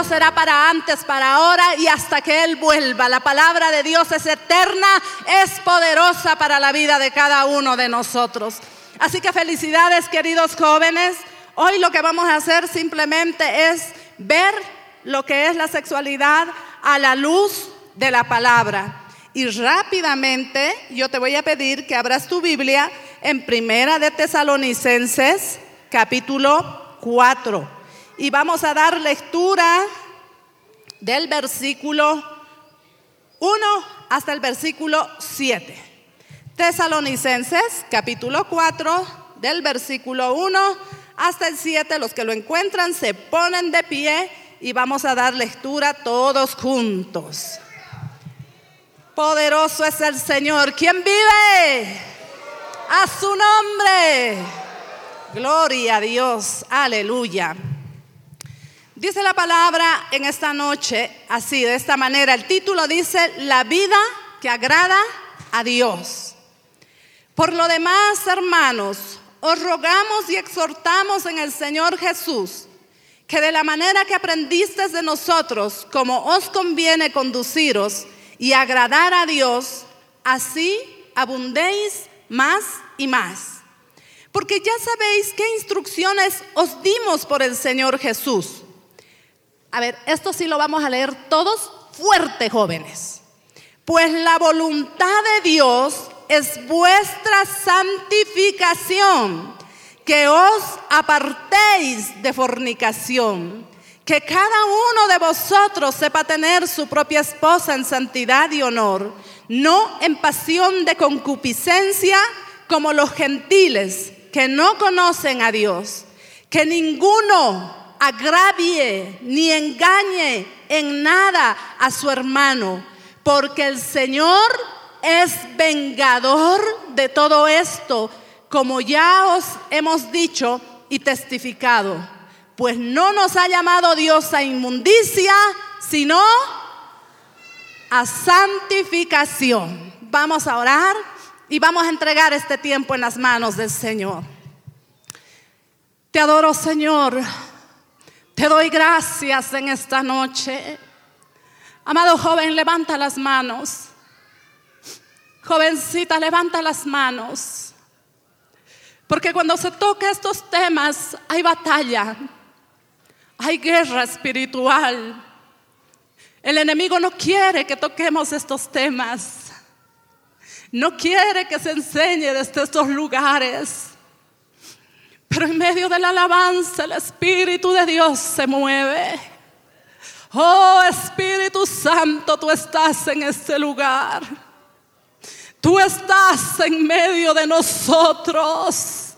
Dios será para antes, para ahora y hasta que Él vuelva. La palabra de Dios es eterna, es poderosa para la vida de cada uno de nosotros. Así que felicidades queridos jóvenes. Hoy lo que vamos a hacer simplemente es ver lo que es la sexualidad a la luz de la palabra. Y rápidamente yo te voy a pedir que abras tu Biblia en Primera de Tesalonicenses, capítulo 4. Y vamos a dar lectura del versículo 1 hasta el versículo 7. Tesalonicenses, capítulo 4, del versículo 1 hasta el 7. Los que lo encuentran se ponen de pie y vamos a dar lectura todos juntos. Poderoso es el Señor. ¿Quién vive? A su nombre. Gloria a Dios. Aleluya. Dice la palabra en esta noche así, de esta manera. El título dice, la vida que agrada a Dios. Por lo demás, hermanos, os rogamos y exhortamos en el Señor Jesús que de la manera que aprendisteis de nosotros, como os conviene conduciros y agradar a Dios, así abundéis más y más. Porque ya sabéis qué instrucciones os dimos por el Señor Jesús. A ver, esto sí lo vamos a leer todos fuerte, jóvenes. Pues la voluntad de Dios es vuestra santificación, que os apartéis de fornicación, que cada uno de vosotros sepa tener su propia esposa en santidad y honor, no en pasión de concupiscencia como los gentiles que no conocen a Dios, que ninguno agravie ni engañe en nada a su hermano, porque el Señor es vengador de todo esto, como ya os hemos dicho y testificado. Pues no nos ha llamado Dios a inmundicia, sino a santificación. Vamos a orar y vamos a entregar este tiempo en las manos del Señor. Te adoro, Señor. Te doy gracias en esta noche. Amado joven, levanta las manos. Jovencita, levanta las manos. Porque cuando se toca estos temas hay batalla, hay guerra espiritual. El enemigo no quiere que toquemos estos temas. No quiere que se enseñe desde estos lugares. Pero en medio de la alabanza el Espíritu de Dios se mueve. Oh Espíritu Santo, tú estás en este lugar. Tú estás en medio de nosotros.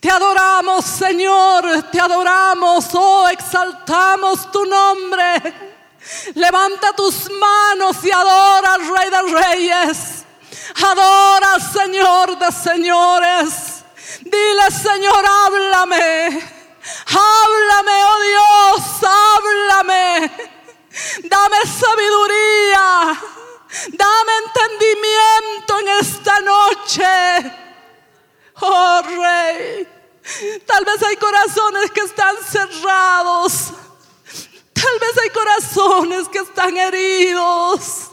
Te adoramos, Señor, te adoramos, oh, exaltamos tu nombre. Levanta tus manos y adora al Rey de Reyes. Adora Señor de Señores. Dile, Señor, háblame. Háblame, oh Dios, háblame. Dame sabiduría. Dame entendimiento en esta noche. Oh Rey, tal vez hay corazones que están cerrados. Tal vez hay corazones que están heridos.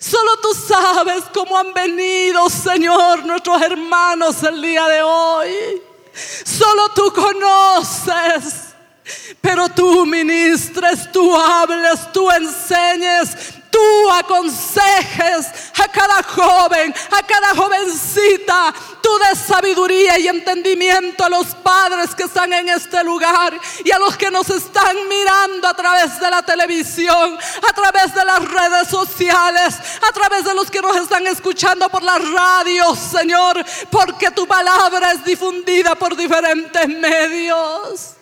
Solo tú sabes cómo han venido, Señor, nuestros hermanos el día de hoy. Solo tú conoces. Pero tú ministres, tú hables, tú enseñes, tú aconsejes a cada joven, a cada jovencita, tú des sabiduría y entendimiento a los padres que están en este lugar y a los que nos están mirando a través de la televisión, a través de las redes sociales, a través de los que nos están escuchando por la radio, Señor, porque tu palabra es difundida por diferentes medios.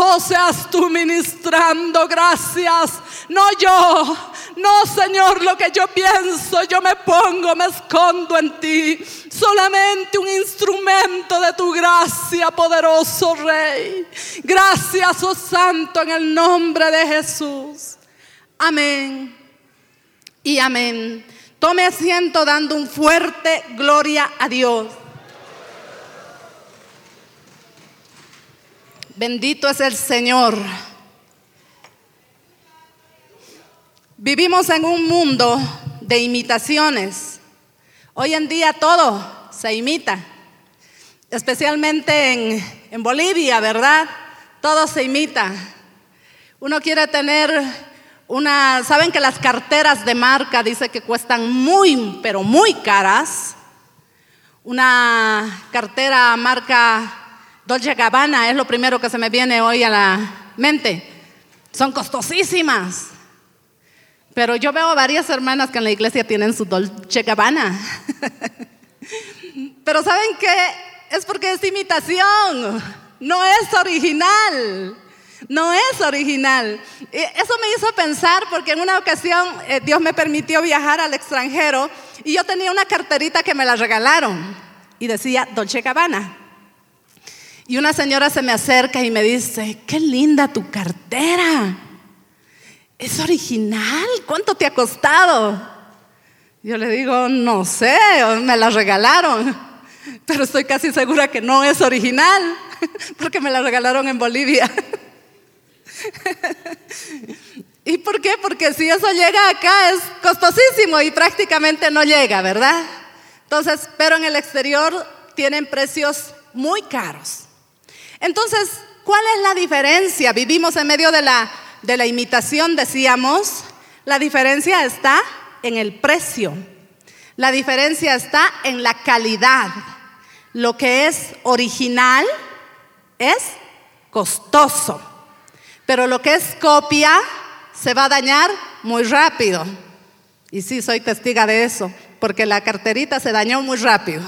Oh, seas tú ministrando, gracias. No yo, no Señor, lo que yo pienso, yo me pongo, me escondo en ti. Solamente un instrumento de tu gracia, poderoso Rey. Gracias, oh Santo, en el nombre de Jesús. Amén. Y amén. Tome asiento dando un fuerte gloria a Dios. Bendito es el Señor. Vivimos en un mundo de imitaciones. Hoy en día todo se imita, especialmente en, en, Bolivia, ¿verdad? Todo se imita. Uno quiere tener una, saben que las carteras de marca dice que cuestan muy, pero muy caras. Una cartera marca Dolce Gabbana es lo primero que se me viene hoy a la mente. Son costosísimas. Pero yo veo varias hermanas que en la iglesia tienen su Dolce Gabbana. Pero ¿saben qué? Es porque es imitación, no es original. No es original. Eso me hizo pensar porque en una ocasión eh, Dios me permitió viajar al extranjero y yo tenía una carterita que me la regalaron y decía Dolce Gabbana. Y una señora se me acerca y me dice, qué linda tu cartera. ¿Es original? ¿Cuánto te ha costado? Yo le digo, no sé, me la regalaron, pero estoy casi segura que no es original, porque me la regalaron en Bolivia. ¿Y por qué? Porque si eso llega acá es costosísimo y prácticamente no llega, ¿verdad? Entonces, pero en el exterior tienen precios muy caros. Entonces, ¿cuál es la diferencia? Vivimos en medio de la, de la imitación, decíamos. La diferencia está en el precio. La diferencia está en la calidad. Lo que es original es costoso. Pero lo que es copia se va a dañar muy rápido. Y sí, soy testiga de eso, porque la carterita se dañó muy rápido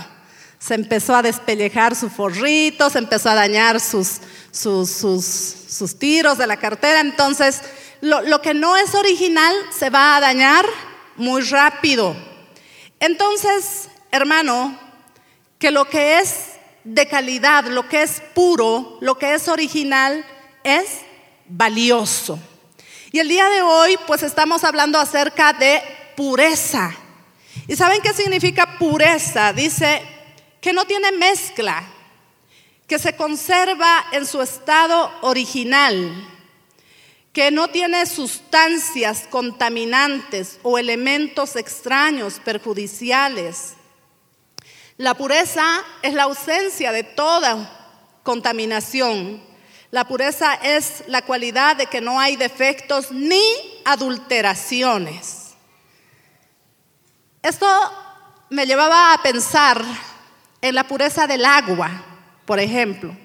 se empezó a despellejar su forrito, se empezó a dañar sus, sus, sus, tiros de la cartera. Entonces, lo, lo que no es original se va a dañar muy rápido. Entonces, hermano, que lo que es de calidad, lo que es puro, lo que es original, es valioso. Y el día de hoy, pues estamos hablando acerca de pureza. ¿Y saben qué significa pureza? Dice que no tiene mezcla, que se conserva en su estado original, que no tiene sustancias contaminantes o elementos extraños perjudiciales. La pureza es la ausencia de toda contaminación. La pureza es la cualidad de que no hay defectos ni adulteraciones. Esto me llevaba a pensar en la pureza del agua, por ejemplo.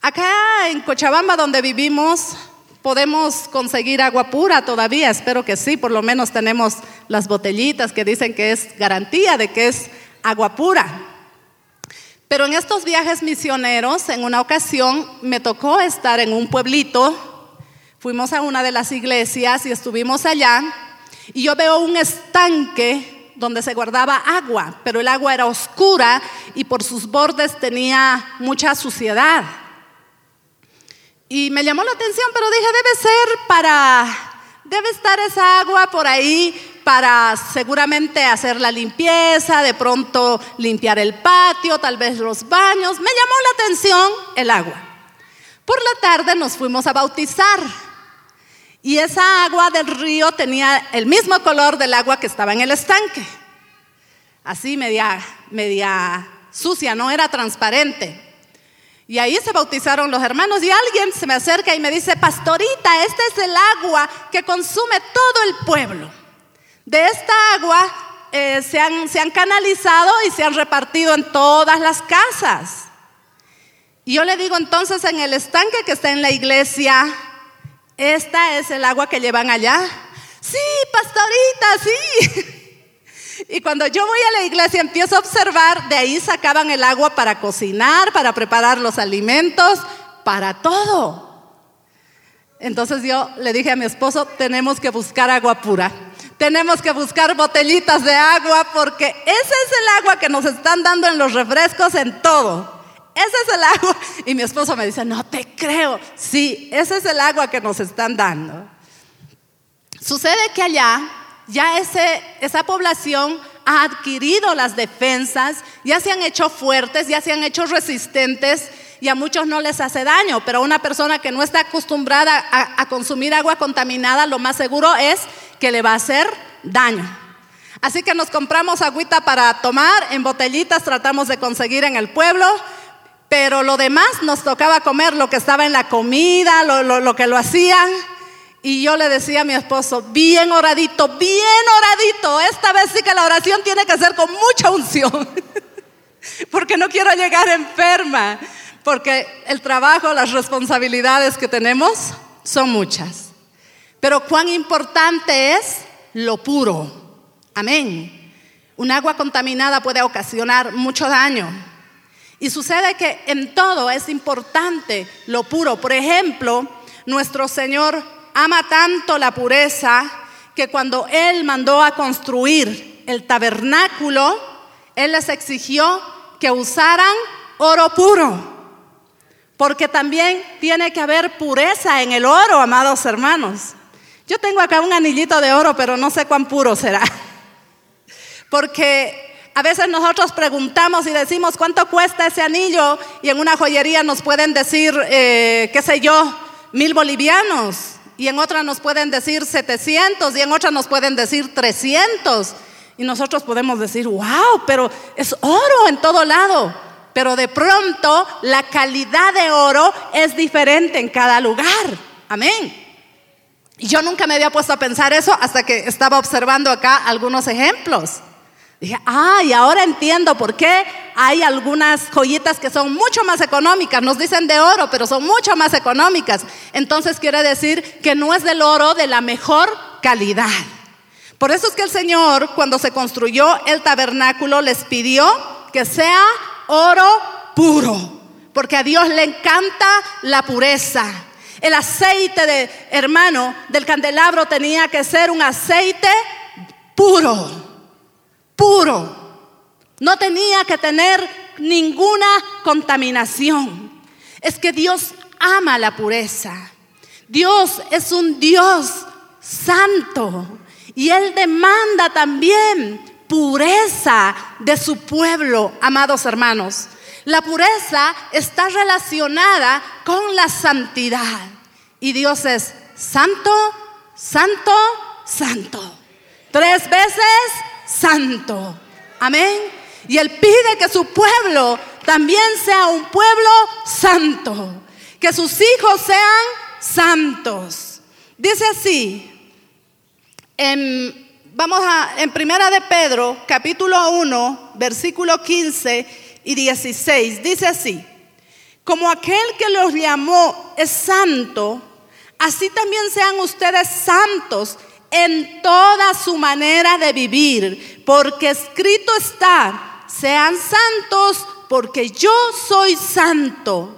Acá en Cochabamba, donde vivimos, podemos conseguir agua pura todavía, espero que sí, por lo menos tenemos las botellitas que dicen que es garantía de que es agua pura. Pero en estos viajes misioneros, en una ocasión me tocó estar en un pueblito, fuimos a una de las iglesias y estuvimos allá, y yo veo un estanque donde se guardaba agua, pero el agua era oscura y por sus bordes tenía mucha suciedad. Y me llamó la atención, pero dije, debe ser para, debe estar esa agua por ahí para seguramente hacer la limpieza, de pronto limpiar el patio, tal vez los baños. Me llamó la atención el agua. Por la tarde nos fuimos a bautizar. Y esa agua del río tenía el mismo color del agua que estaba en el estanque. Así media, media sucia, no era transparente. Y ahí se bautizaron los hermanos y alguien se me acerca y me dice, pastorita, este es el agua que consume todo el pueblo. De esta agua eh, se, han, se han canalizado y se han repartido en todas las casas. Y yo le digo entonces en el estanque que está en la iglesia, esta es el agua que llevan allá. Sí, pastorita, sí. Y cuando yo voy a la iglesia empiezo a observar, de ahí sacaban el agua para cocinar, para preparar los alimentos, para todo. Entonces yo le dije a mi esposo, tenemos que buscar agua pura. Tenemos que buscar botellitas de agua porque ese es el agua que nos están dando en los refrescos en todo. Ese es el agua. Y mi esposo me dice, no te creo. Sí, ese es el agua que nos están dando. Sucede que allá ya ese, esa población ha adquirido las defensas, ya se han hecho fuertes, ya se han hecho resistentes y a muchos no les hace daño, pero una persona que no está acostumbrada a, a consumir agua contaminada, lo más seguro es que le va a hacer daño. Así que nos compramos agüita para tomar, en botellitas tratamos de conseguir en el pueblo, pero lo demás nos tocaba comer lo que estaba en la comida, lo, que lo hacían. Y yo le decía a mi esposo, bien oradito, bien oradito, esta vez sí que la oración tiene que ser con mucha unción, porque no quiero llegar enferma, porque el trabajo, las responsabilidades que tenemos son muchas. Pero cuán importante es lo puro. Amén. Un agua contaminada puede ocasionar mucho daño. Y sucede que en todo es importante lo puro. Por ejemplo, nuestro Señor ama tanto la pureza que cuando Él mandó a construir el tabernáculo, Él les exigió que usaran oro puro. Porque también tiene que haber pureza en el oro, amados hermanos. Yo tengo acá un anillito de oro, pero no sé cuán puro será. Porque a veces nosotros preguntamos y decimos cuánto cuesta ese anillo y en una joyería nos pueden decir, eh, qué sé yo, mil bolivianos y en otra nos pueden decir 700 y en otra nos pueden decir 300. Y nosotros podemos decir, wow, pero es oro en todo lado. Pero de pronto la calidad de oro es diferente en cada lugar. Amén. Y yo nunca me había puesto a pensar eso hasta que estaba observando acá algunos ejemplos. Dije, ah, y ahora entiendo por qué hay algunas joyitas que son mucho más económicas. Nos dicen de oro, pero son mucho más económicas. Entonces quiere decir que no es del oro de la mejor calidad. Por eso es que el Señor, cuando se construyó el tabernáculo, les pidió que sea oro puro, porque a Dios le encanta la pureza. El aceite de hermano del candelabro tenía que ser un aceite puro, puro. No tenía que tener ninguna contaminación. Es que Dios ama la pureza. Dios es un Dios santo y Él demanda también pureza de su pueblo, amados hermanos. La pureza está relacionada con la santidad. Y Dios es santo, santo, santo. Tres veces santo. Amén. Y Él pide que su pueblo también sea un pueblo santo. Que sus hijos sean santos. Dice así, en, vamos a, en Primera de Pedro, capítulo 1, versículo 15 y 16. Dice así, como aquel que los llamó es santo, así también sean ustedes santos en toda su manera de vivir, porque escrito está, sean santos porque yo soy santo.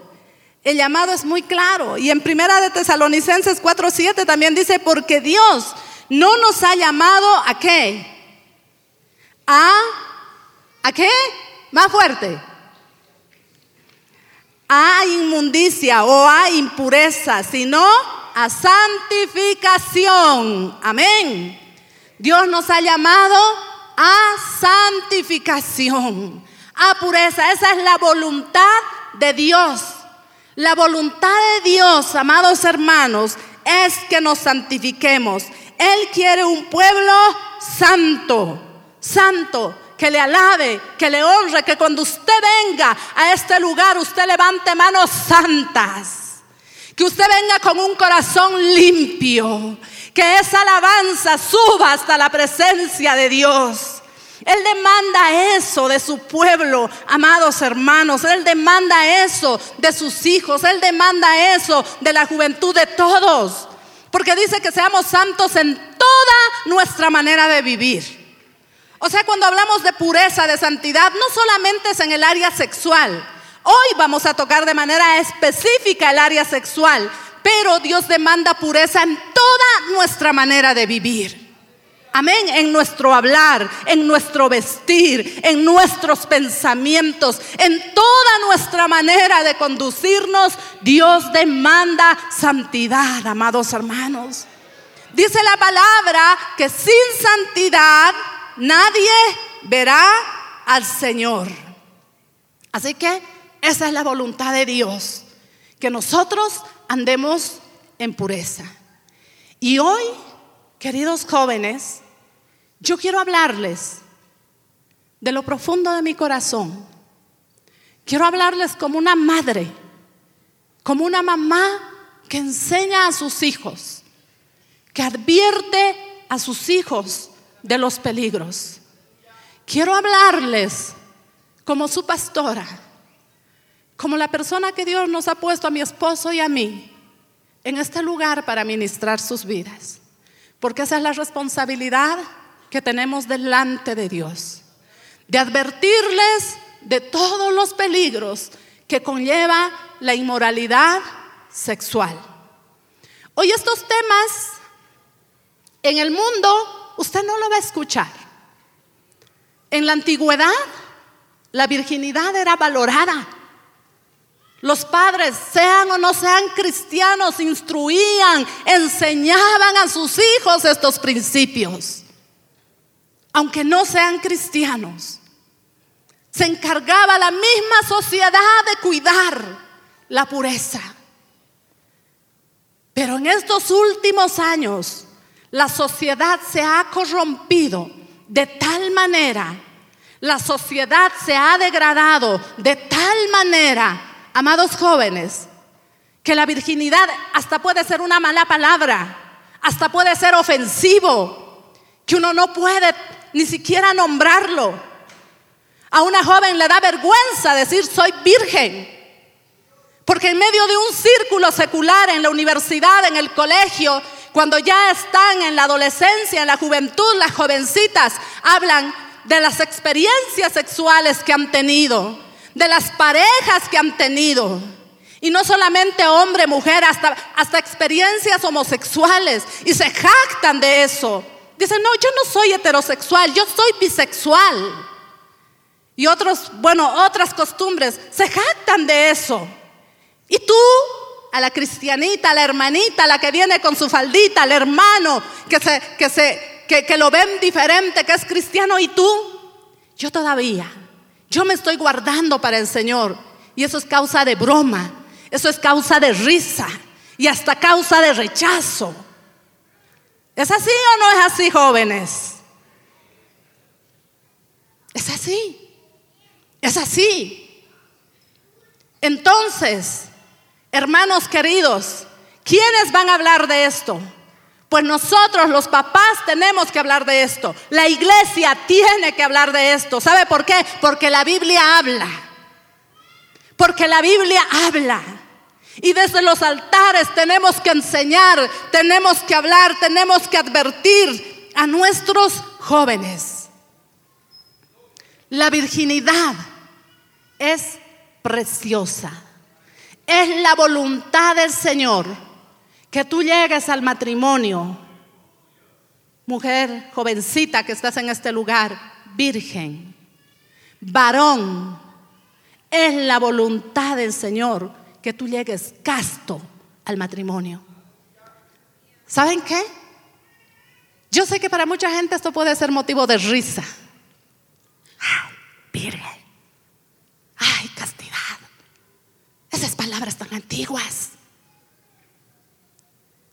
El llamado es muy claro. Y en Primera de Tesalonicenses 4:7 también dice, porque Dios no nos ha llamado a qué? A ¿A qué? Más fuerte. A inmundicia o a impureza, sino a santificación. Amén. Dios nos ha llamado a santificación, a pureza. Esa es la voluntad de Dios. La voluntad de Dios, amados hermanos, es que nos santifiquemos. Él quiere un pueblo santo, santo que le alabe, que le honre, que cuando usted venga a este lugar usted levante manos santas, que usted venga con un corazón limpio, que esa alabanza suba hasta la presencia de Dios. Él demanda eso de su pueblo, amados hermanos. Él demanda eso de sus hijos. Él demanda eso de la juventud de todos. Porque dice que seamos santos en toda nuestra manera de vivir. O sea, cuando hablamos de pureza, de santidad, no solamente es en el área sexual. Hoy vamos a tocar de manera específica el área sexual, pero Dios demanda pureza en toda nuestra manera de vivir. Amén, en nuestro hablar, en nuestro vestir, en nuestros pensamientos, en toda nuestra manera de conducirnos, Dios demanda santidad, amados hermanos. Dice la palabra que sin santidad nadie verá al Señor. Así que esa es la voluntad de Dios, que nosotros andemos en pureza. Y hoy Queridos jóvenes, yo quiero hablarles de lo profundo de mi corazón. Quiero hablarles como una madre, como una mamá que enseña a sus hijos, que advierte a sus hijos de los peligros. Quiero hablarles como su pastora, como la persona que Dios nos ha puesto a mi esposo y a mí en este lugar para ministrar sus vidas. Porque esa es la responsabilidad que tenemos delante de Dios. De advertirles de todos los peligros que conlleva la inmoralidad sexual. Hoy estos temas en el mundo usted no lo va a escuchar. En la antigüedad la virginidad era valorada. Los padres, sean o no sean cristianos, instruían, enseñaban a sus hijos estos principios. Aunque no sean cristianos, se encargaba la misma sociedad de cuidar la pureza. Pero en estos últimos años, la sociedad se ha corrompido de tal manera, la sociedad se ha degradado de tal manera amados jóvenes, que la virginidad hasta puede ser una mala palabra, hasta puede ser ofensivo, que uno no puede ni siquiera nombrarlo. A una joven le da vergüenza decir soy virgen, porque en medio de un círculo secular en la universidad, en el colegio, cuando ya están en la adolescencia, en la juventud, las jovencitas hablan de las experiencias sexuales que han tenido de las parejas que han tenido. Y no solamente hombre, mujer, hasta, hasta experiencias homosexuales. Y se jactan de eso. Dicen, no, yo no soy heterosexual, yo soy bisexual. Y otros, bueno, otras costumbres, se jactan de eso. Y tú, a la cristianita, a la hermanita, a la que viene con su faldita, al hermano que, se, que, se, que, que lo ven diferente, que es cristiano, y tú, yo todavía yo me estoy guardando para el Señor. Y eso es causa de broma. Eso es causa de risa. Y hasta causa de rechazo. ¿Es así o no es así, jóvenes? Es así. Es así. Entonces, hermanos queridos, ¿quiénes van a hablar de esto? Pues nosotros los papás tenemos que hablar de esto. La iglesia tiene que hablar de esto. ¿Sabe por qué? Porque la Biblia habla. Porque la Biblia habla. Y desde los altares tenemos que enseñar, tenemos que hablar, tenemos que advertir a nuestros jóvenes. La virginidad es preciosa. Es la voluntad del Señor que tú llegues al matrimonio, mujer jovencita que estás en este lugar, virgen, varón, es la voluntad del Señor que tú llegues casto al matrimonio. ¿Saben qué? Yo sé que para mucha gente esto puede ser motivo de risa. Ay, virgen. Ay, castidad. Esas palabras tan antiguas.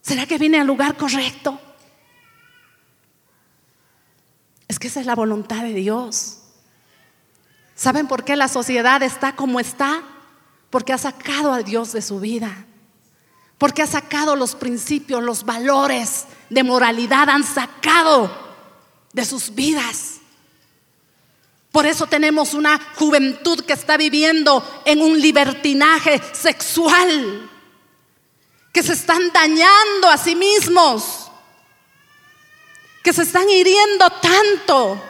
¿Será que vine al lugar correcto? Es que esa es la voluntad de Dios. ¿Saben por qué la sociedad está como está? Porque ha sacado a Dios de su vida. Porque ha sacado los principios, los valores de moralidad, han sacado de sus vidas. Por eso tenemos una juventud que está viviendo en un libertinaje sexual, que se están dañando a sí mismos, que se están hiriendo tanto.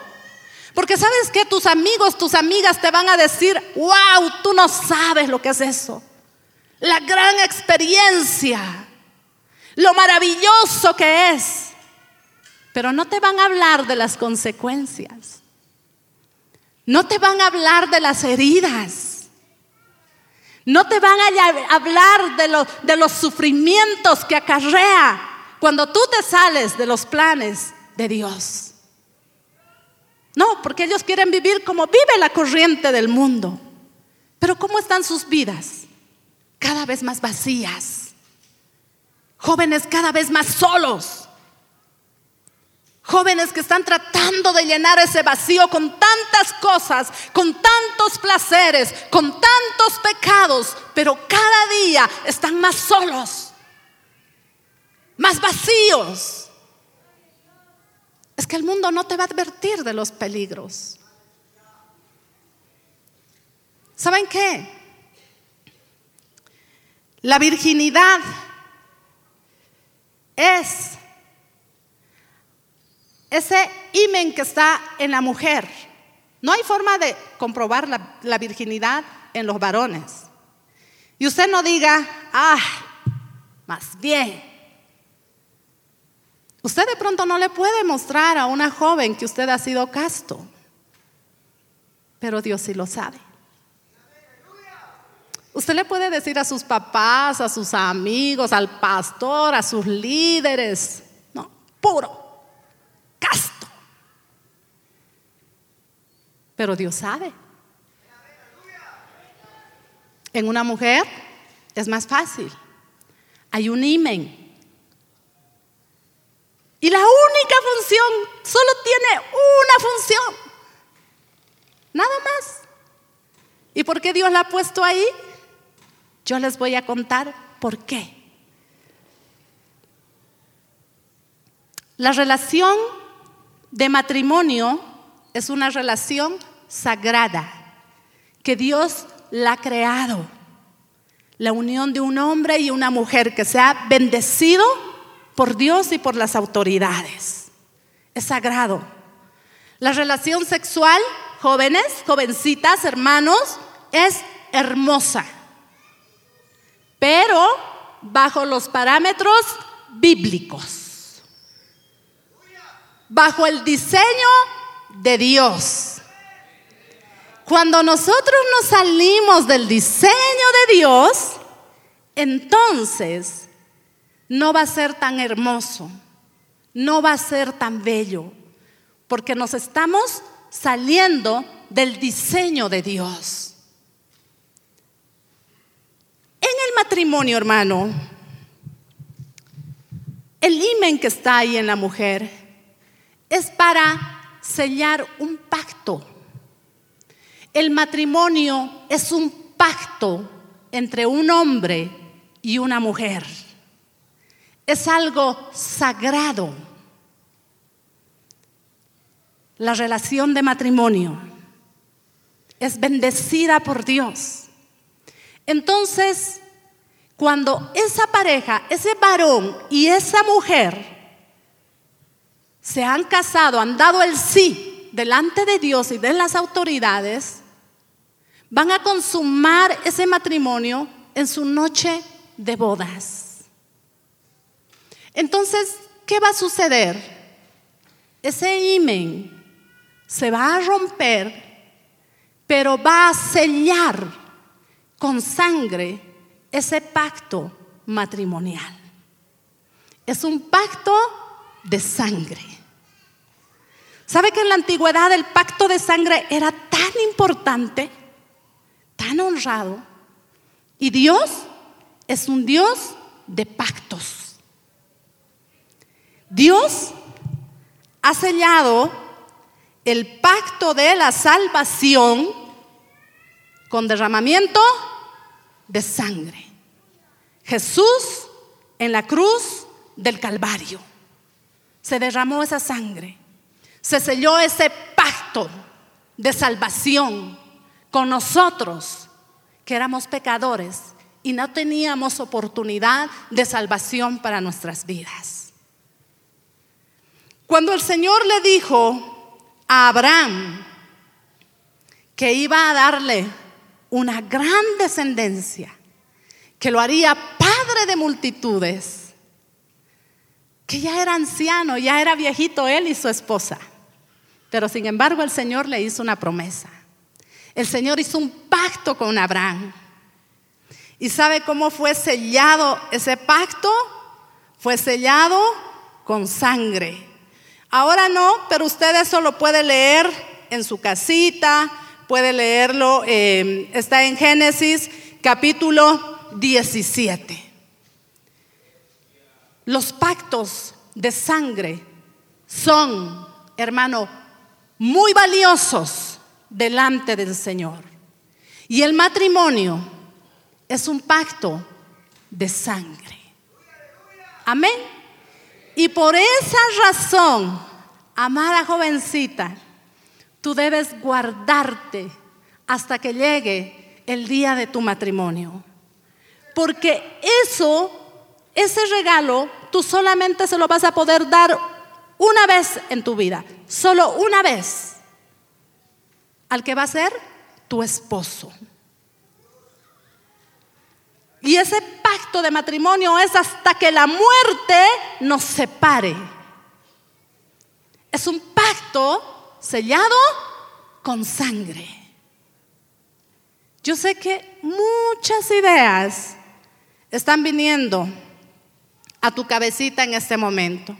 Porque sabes que tus amigos, tus amigas te van a decir, wow, tú no sabes lo que es eso. La gran experiencia, lo maravilloso que es. Pero no te van a hablar de las consecuencias. No te van a hablar de las heridas. No te van a hablar de, de los sufrimientos que acarrea cuando tú te sales de los planes de Dios. No, porque ellos quieren vivir como vive la corriente del mundo. Pero ¿cómo están sus vidas? Cada vez más vacías. Jóvenes cada vez más solos. Jóvenes que están tratando de llenar ese vacío con tantas cosas, con tantos placeres, con tantos pecados, pero cada día están más solos, más vacíos. Es que el mundo no te va a advertir de los peligros. ¿Saben qué? La virginidad es ese imen que está en la mujer. No hay forma de comprobar la, virginidad en los varones. Y usted no diga, ah, más bien. Usted de pronto no le puede mostrar a una joven que usted ha sido casto, pero Dios sí lo sabe. Usted le puede decir a sus papás, a sus amigos, al pastor, a sus líderes, no, puro casto. Pero Dios sabe. En una mujer es más fácil. Hay un imen. Y la única función, solo tiene una función. Nada más. ¿Y por qué Dios la ha puesto ahí? Yo les voy a contar por qué. La relación de matrimonio es una relación sagrada que Dios la ha creado. La unión de un hombre y una mujer que se ha bendecido por Dios y por las autoridades. Es sagrado. La relación sexual, jóvenes, jovencitas, hermanos, es hermosa, pero bajo los parámetros bíblicos bajo el diseño de Dios. Cuando nosotros nos salimos del diseño de Dios, entonces no va a ser tan hermoso, no va a ser tan bello, porque nos estamos saliendo del diseño de Dios. En el matrimonio, hermano, el imen que está ahí en la mujer es para sellar un pacto. El matrimonio es un pacto entre un hombre y una mujer. Es algo sagrado. La relación de matrimonio es bendecida por Dios. Entonces, cuando esa pareja, ese varón y esa mujer se han casado, han dado el sí delante de Dios y de las autoridades, van a consumar ese matrimonio en su noche de bodas. Entonces, ¿qué va a suceder? Ese imen se va a romper, pero va a sellar con sangre ese pacto matrimonial. Es un pacto de sangre. ¿Sabe que en la antigüedad el pacto de sangre era tan importante, tan honrado? Y Dios es un Dios de pactos. Dios ha sellado el pacto de la salvación con derramamiento de sangre. Jesús en la cruz del Calvario. Se derramó esa sangre. Se selló ese pacto de salvación con nosotros, que éramos pecadores y no teníamos oportunidad de salvación para nuestras vidas. Cuando el Señor le dijo a Abraham que iba a darle una gran descendencia, que lo haría padre de multitudes, que ya era anciano, ya era viejito él y su esposa. Pero sin embargo el Señor le hizo una promesa. El Señor hizo un pacto con Abraham. ¿Y sabe cómo fue sellado ese pacto? Fue sellado con sangre. Ahora no, pero usted eso lo puede leer en su casita, puede leerlo, eh, está en Génesis capítulo 17. Los pactos de sangre son, hermano, muy valiosos delante del Señor. Y el matrimonio es un pacto de sangre. Amén. Y por esa razón, amada jovencita, tú debes guardarte hasta que llegue el día de tu matrimonio. Porque eso, ese regalo, tú solamente se lo vas a poder dar una vez en tu vida, solo una vez, al que va a ser tu esposo. Y ese pacto de matrimonio es hasta que la muerte nos separe. Es un pacto sellado con sangre. Yo sé que muchas ideas están viniendo a tu cabecita en este momento,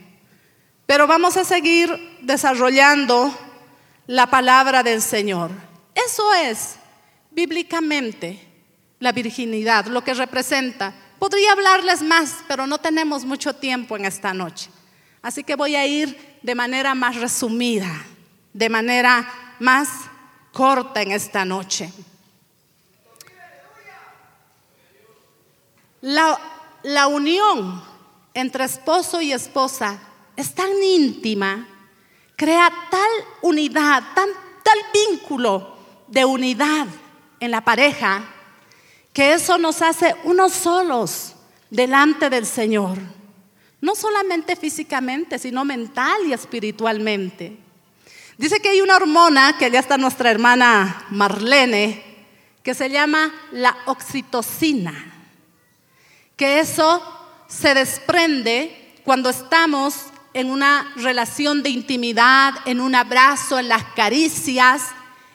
pero vamos a seguir desarrollando la palabra del Señor. Eso es bíblicamente la virginidad, lo que representa. Podría hablarles más, pero no tenemos mucho tiempo en esta noche. Así que voy a ir de manera más resumida, de manera más corta en esta noche. La, la unión entre esposo y esposa es tan íntima, crea tal unidad, tal vínculo de unidad en la pareja, que eso nos hace unos solos delante del Señor. No solamente físicamente, sino mental y espiritualmente. Dice que hay una hormona, que ya está nuestra hermana Marlene, que se llama la oxitocina que eso se desprende cuando estamos en una relación de intimidad, en un abrazo, en las caricias,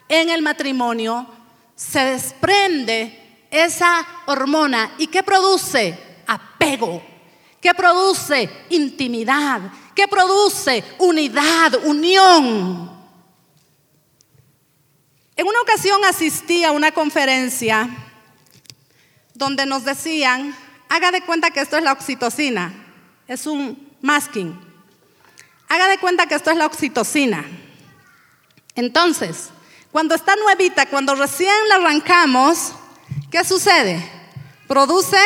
en el matrimonio, se desprende esa hormona. ¿Y qué produce? Apego. ¿Qué produce? Intimidad. ¿Qué produce? Unidad, unión. En una ocasión asistí a una conferencia donde nos decían Haga de cuenta que esto es la oxitocina. Es un masking. Haga de cuenta que esto es la oxitocina. Entonces, cuando está nuevita, cuando recién la arrancamos, ¿qué sucede? Produce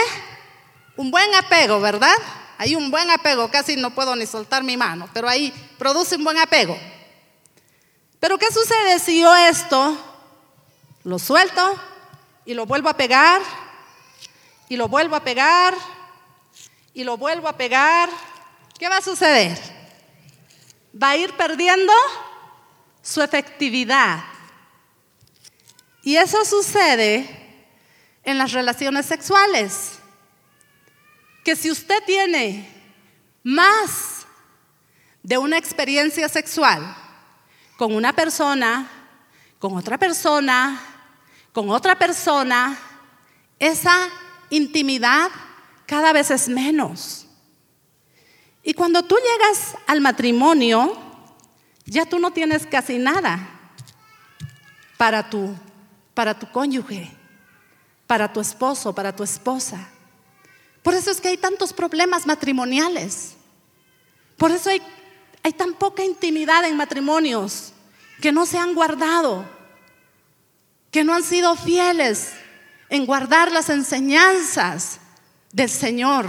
un buen apego, ¿verdad? Hay un buen apego, casi no puedo ni soltar mi mano, pero ahí produce un buen apego. Pero ¿qué sucede si yo esto lo suelto y lo vuelvo a pegar y lo vuelvo a pegar y lo vuelvo a pegar, ¿qué va a suceder? Va a ir perdiendo su efectividad. Y eso sucede en las relaciones sexuales. Que si usted tiene más de una experiencia sexual con una persona, con otra persona, con otra persona, esa intimidad cada vez es menos. Y cuando tú llegas al matrimonio, ya tú no tienes casi nada para tu, para tu cónyuge, para tu esposo, para tu esposa. Por eso es que hay tantos problemas matrimoniales. Por eso hay, hay tan poca intimidad en matrimonios que no se han guardado que no han sido fieles en guardar las enseñanzas del Señor.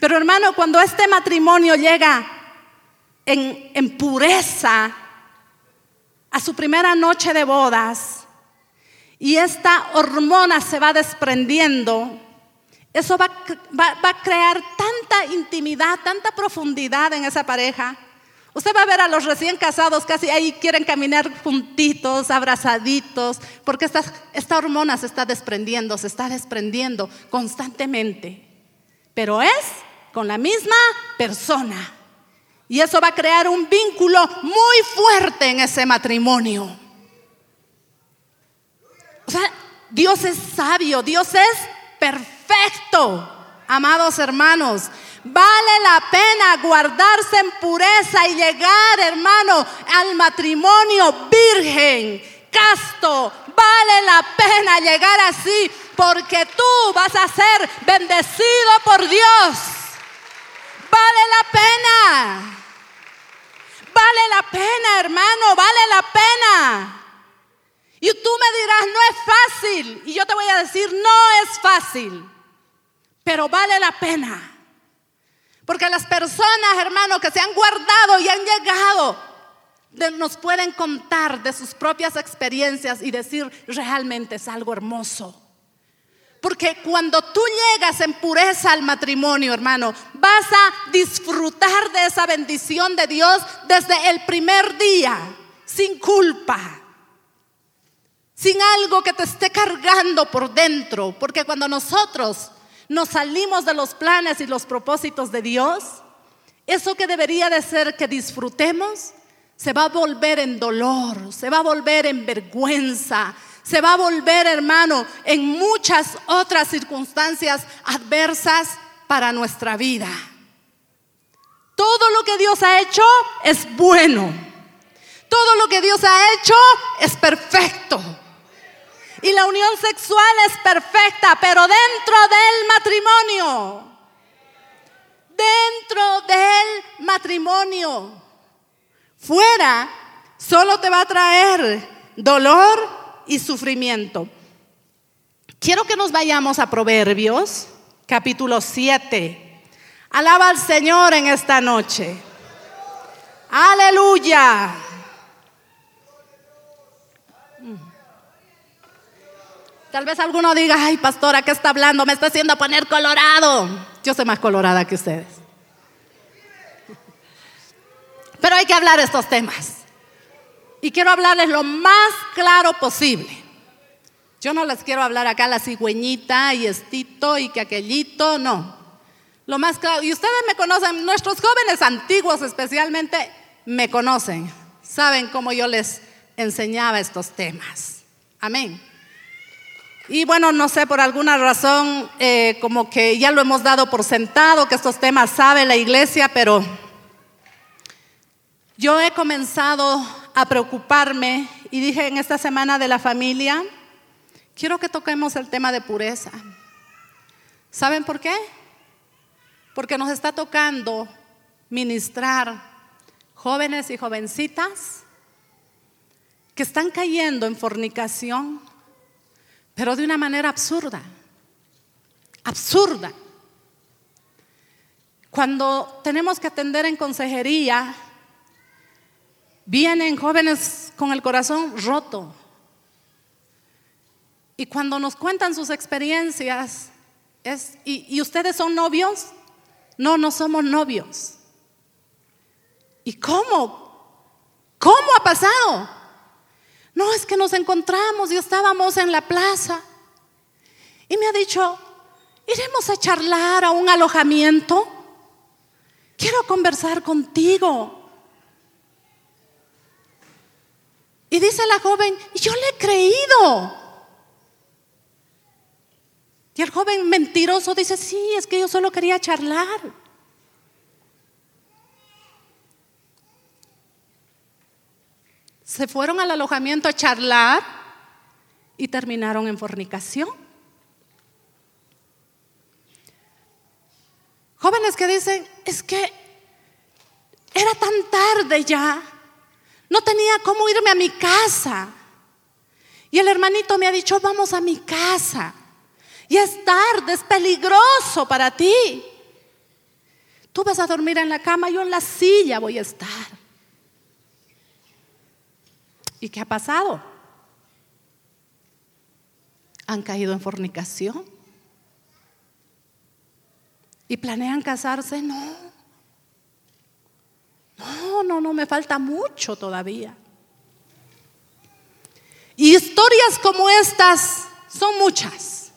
Pero hermano, cuando este matrimonio llega en, en pureza a su primera noche de bodas y esta hormona se va desprendiendo, eso va, a crear tanta intimidad, tanta profundidad en esa pareja. Usted va a ver a los recién casados casi ahí quieren caminar juntitos, abrazaditos, porque esta, esta hormona se está desprendiendo, se está desprendiendo constantemente. Pero es con la misma persona. Y eso va a crear un vínculo muy fuerte en ese matrimonio. O sea, Dios es sabio, Dios es perfecto. Amados hermanos, vale la pena guardarse en pureza y llegar, hermano, al matrimonio virgen, casto. Vale la pena llegar así porque tú vas a ser bendecido por Dios. Vale la pena. Vale la pena, hermano, vale la pena. Y tú me dirás, no es fácil. Y yo te voy a decir, no es fácil. Pero vale la pena. Porque las personas, hermano, que se han guardado y han llegado, nos pueden contar de sus propias experiencias y decir, realmente es algo hermoso. Porque cuando tú llegas en pureza al matrimonio, hermano, vas a disfrutar de esa bendición de Dios desde el primer día, sin culpa, sin algo que te esté cargando por dentro. Porque cuando nosotros nos salimos de los planes y los propósitos de Dios, eso que debería de ser que disfrutemos, se va a volver en dolor, se va a volver en vergüenza, se va a volver, hermano, en muchas otras circunstancias adversas para nuestra vida. Todo lo que Dios ha hecho es bueno. Todo lo que Dios ha hecho es perfecto. Y la unión sexual es perfecta, pero dentro del matrimonio. Dentro del matrimonio. Fuera solo te va a traer dolor y sufrimiento. Quiero que nos vayamos a Proverbios, capítulo 7. Alaba al Señor en esta noche. Aleluya. Tal vez alguno diga, ay pastora, ¿qué está hablando? Me está haciendo poner colorado. Yo soy más colorada que ustedes. Pero hay que hablar estos temas. Y quiero hablarles lo más claro posible. Yo no les quiero hablar acá la cigüeñita y estito y que aquellito, no. Lo más claro, y ustedes me conocen, nuestros jóvenes antiguos especialmente me conocen, saben cómo yo les enseñaba estos temas. Amén. Y bueno, no sé, por alguna razón, eh, como que ya lo hemos dado por sentado, que estos temas sabe la iglesia, pero yo he comenzado a preocuparme y dije en esta semana de la familia, quiero que toquemos el tema de pureza. ¿Saben por qué? Porque nos está tocando ministrar jóvenes y jovencitas que están cayendo en fornicación, pero de una manera absurda. Absurda. Cuando tenemos que atender en consejería Vienen jóvenes con el corazón roto. Y cuando nos cuentan sus experiencias, es, ¿y, ¿y ustedes son novios? No, no somos novios. ¿Y cómo? ¿Cómo ha pasado? No, es que nos encontramos y estábamos en la plaza. Y me ha dicho, iremos a charlar a un alojamiento. Quiero conversar contigo. Y dice la joven, yo le he creído. Y el joven mentiroso dice, sí, es que yo solo quería charlar. Se fueron al alojamiento a charlar y terminaron en fornicación. Jóvenes que dicen, es que era tan tarde ya no tenía cómo irme a mi casa. Y el hermanito me ha dicho, vamos a mi casa. Y es tarde, es peligroso para ti. Tú vas a dormir en la cama, yo en la silla voy a estar. ¿Y qué ha pasado? Han caído en fornicación. ¿Y planean casarse? No. No, no, no, me falta mucho todavía. Y historias como estas son muchas.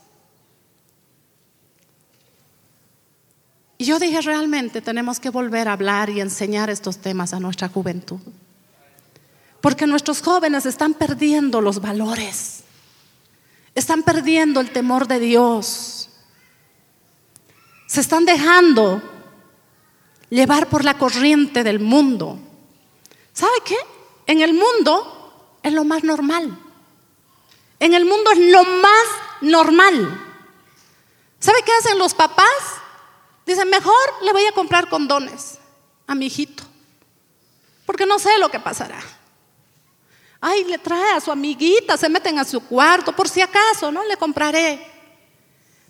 Y yo dije, realmente tenemos que volver a hablar y enseñar estos temas a nuestra juventud. Porque nuestros jóvenes están perdiendo los valores. Están perdiendo el temor de Dios. Se están dejando llevar por la corriente del mundo. ¿Sabe qué? En el mundo es lo más normal. En el mundo es lo más normal. ¿Sabe qué hacen los papás? Dicen, mejor le voy a comprar condones a mi hijito, porque no sé lo que pasará. Ay, le trae a su amiguita, se meten a su cuarto, por si acaso, ¿no? Le compraré.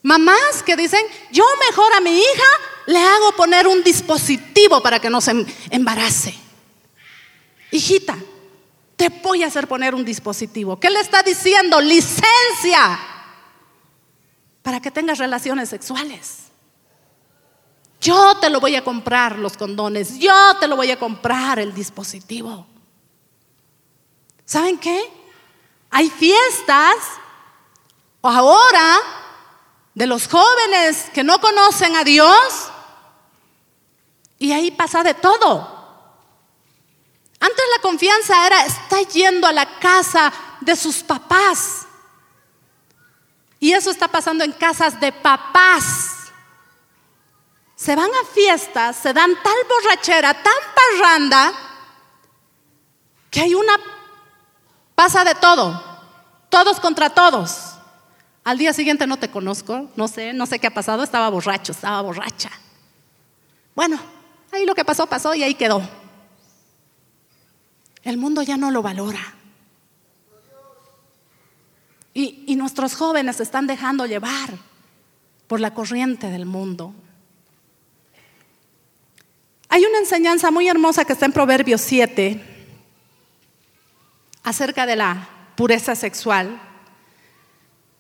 Mamás que dicen, yo mejor a mi hija le hago poner un dispositivo para que no se embarace. Hijita, te voy a hacer poner un dispositivo. ¿Qué le está diciendo? Licencia para que tengas relaciones sexuales. Yo te lo voy a comprar los condones, yo te lo voy a comprar el dispositivo. ¿Saben qué? Hay fiestas ahora de los jóvenes que no conocen a Dios y ahí pasa de todo. Antes la confianza era, está yendo a la casa de sus papás. Y eso está pasando en casas de papás. Se van a fiestas, se dan tal borrachera, tan parranda, que hay una, pasa de todo, todos contra todos. Al día siguiente no te conozco, no sé, no sé qué ha pasado, estaba borracho, estaba borracha. Bueno, ahí lo que pasó, pasó y ahí quedó. El mundo ya no lo valora. Y, y nuestros jóvenes se están dejando llevar por la corriente del mundo. Hay una enseñanza muy hermosa que está en Proverbios 7 acerca de la pureza sexual.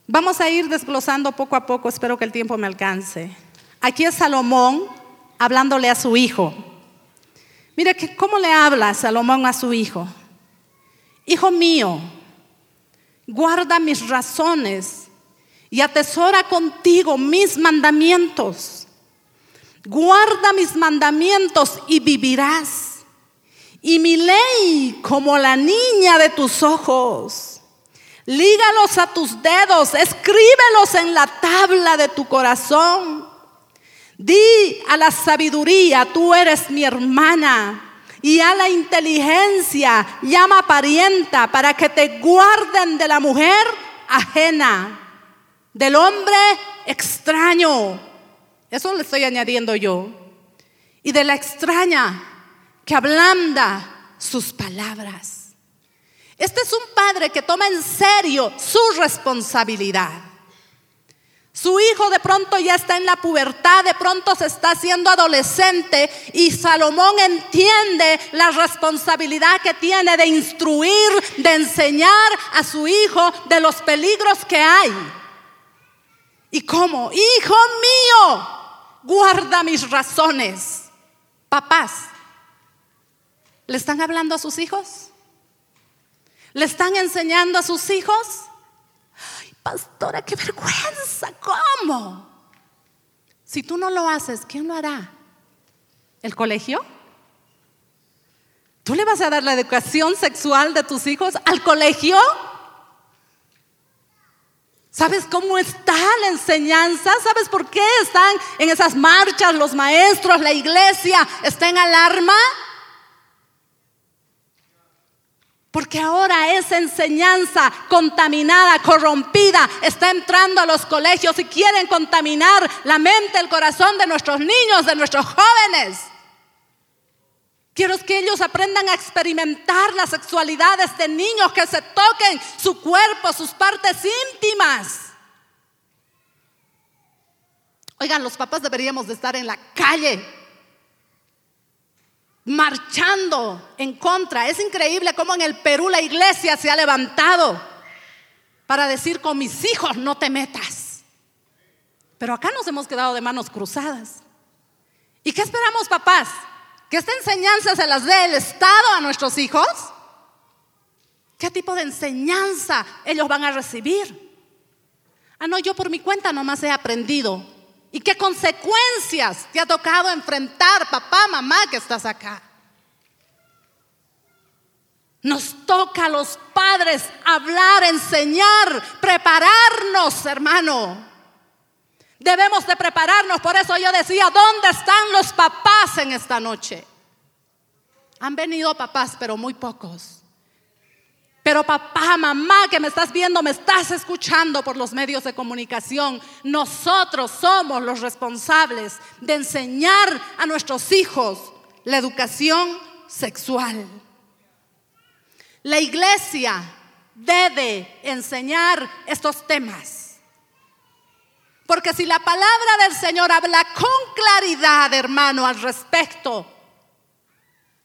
Vamos a ir desglosando poco a poco, espero que el tiempo me alcance. Aquí es Salomón hablándole a su hijo. Que cómo le habla Salomón a su hijo. Hijo mío, guarda mis razones y atesora contigo mis mandamientos. Guarda mis mandamientos y vivirás. Y mi ley como la niña de tus ojos. Lígalos a tus dedos, escríbelos en la tabla de tu corazón Di a la sabiduría, tú eres mi hermana. Y a la inteligencia, llama parienta para que te guarden de la mujer ajena, del hombre extraño. Eso le estoy añadiendo yo. Y de la extraña que ablanda sus palabras. Este es un padre que toma en serio su responsabilidad. Su hijo de pronto ya está en la pubertad, de pronto se está haciendo adolescente y Salomón entiende la responsabilidad que tiene de instruir, de enseñar a su hijo de los peligros que hay. ¿Y cómo? Hijo mío, guarda mis razones. Papás, ¿le están hablando a sus hijos? ¿Le están enseñando a sus hijos? pastora, qué vergüenza, ¿cómo? Si tú no lo haces, ¿quién lo hará? ¿El colegio? ¿Tú le vas a dar la educación sexual de tus hijos al colegio? ¿Sabes cómo está la enseñanza? ¿Sabes por qué están en esas marchas los maestros, la iglesia está en alarma? Porque ahora esa enseñanza contaminada, corrompida, está entrando a los colegios y quieren contaminar la mente, el corazón de nuestros niños, de nuestros jóvenes. Quiero que ellos aprendan a experimentar la sexualidad de niños, que se toquen su cuerpo, sus partes íntimas. Oigan, los papás deberíamos de estar en la calle marchando en contra. Es increíble cómo en el Perú la iglesia se ha levantado para decir con mis hijos no te metas. Pero acá nos hemos quedado de manos cruzadas. ¿Y qué esperamos, papás? ¿Que esta enseñanza se las dé el Estado a nuestros hijos? ¿Qué tipo de enseñanza ellos van a recibir? Ah, no, yo por mi cuenta nomás he aprendido. ¿Y qué consecuencias te ha tocado enfrentar, papá, mamá, que estás acá? Nos toca a los padres hablar, enseñar, prepararnos, hermano. Debemos de prepararnos, por eso yo decía, ¿dónde están los papás en esta noche? Han venido papás, pero muy pocos. Pero papá, mamá, que me estás viendo, me estás escuchando por los medios de comunicación, nosotros somos los responsables de enseñar a nuestros hijos la educación sexual. La iglesia debe enseñar estos temas. Porque si la palabra del Señor habla con claridad, hermano, al respecto,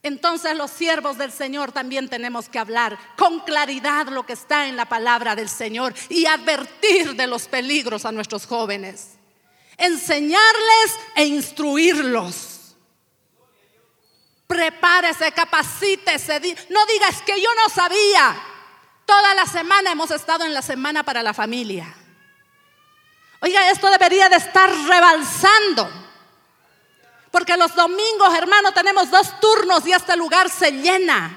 entonces los siervos del Señor también tenemos que hablar con claridad lo que está en la palabra del Señor y advertir de los peligros a nuestros jóvenes. Enseñarles e instruirlos. Prepárese, capacítese. No digas que yo no sabía. Toda la semana hemos estado en la semana para la familia. Oiga, esto debería de estar rebalsando. Porque los domingos, hermano, tenemos dos turnos y este lugar se llena.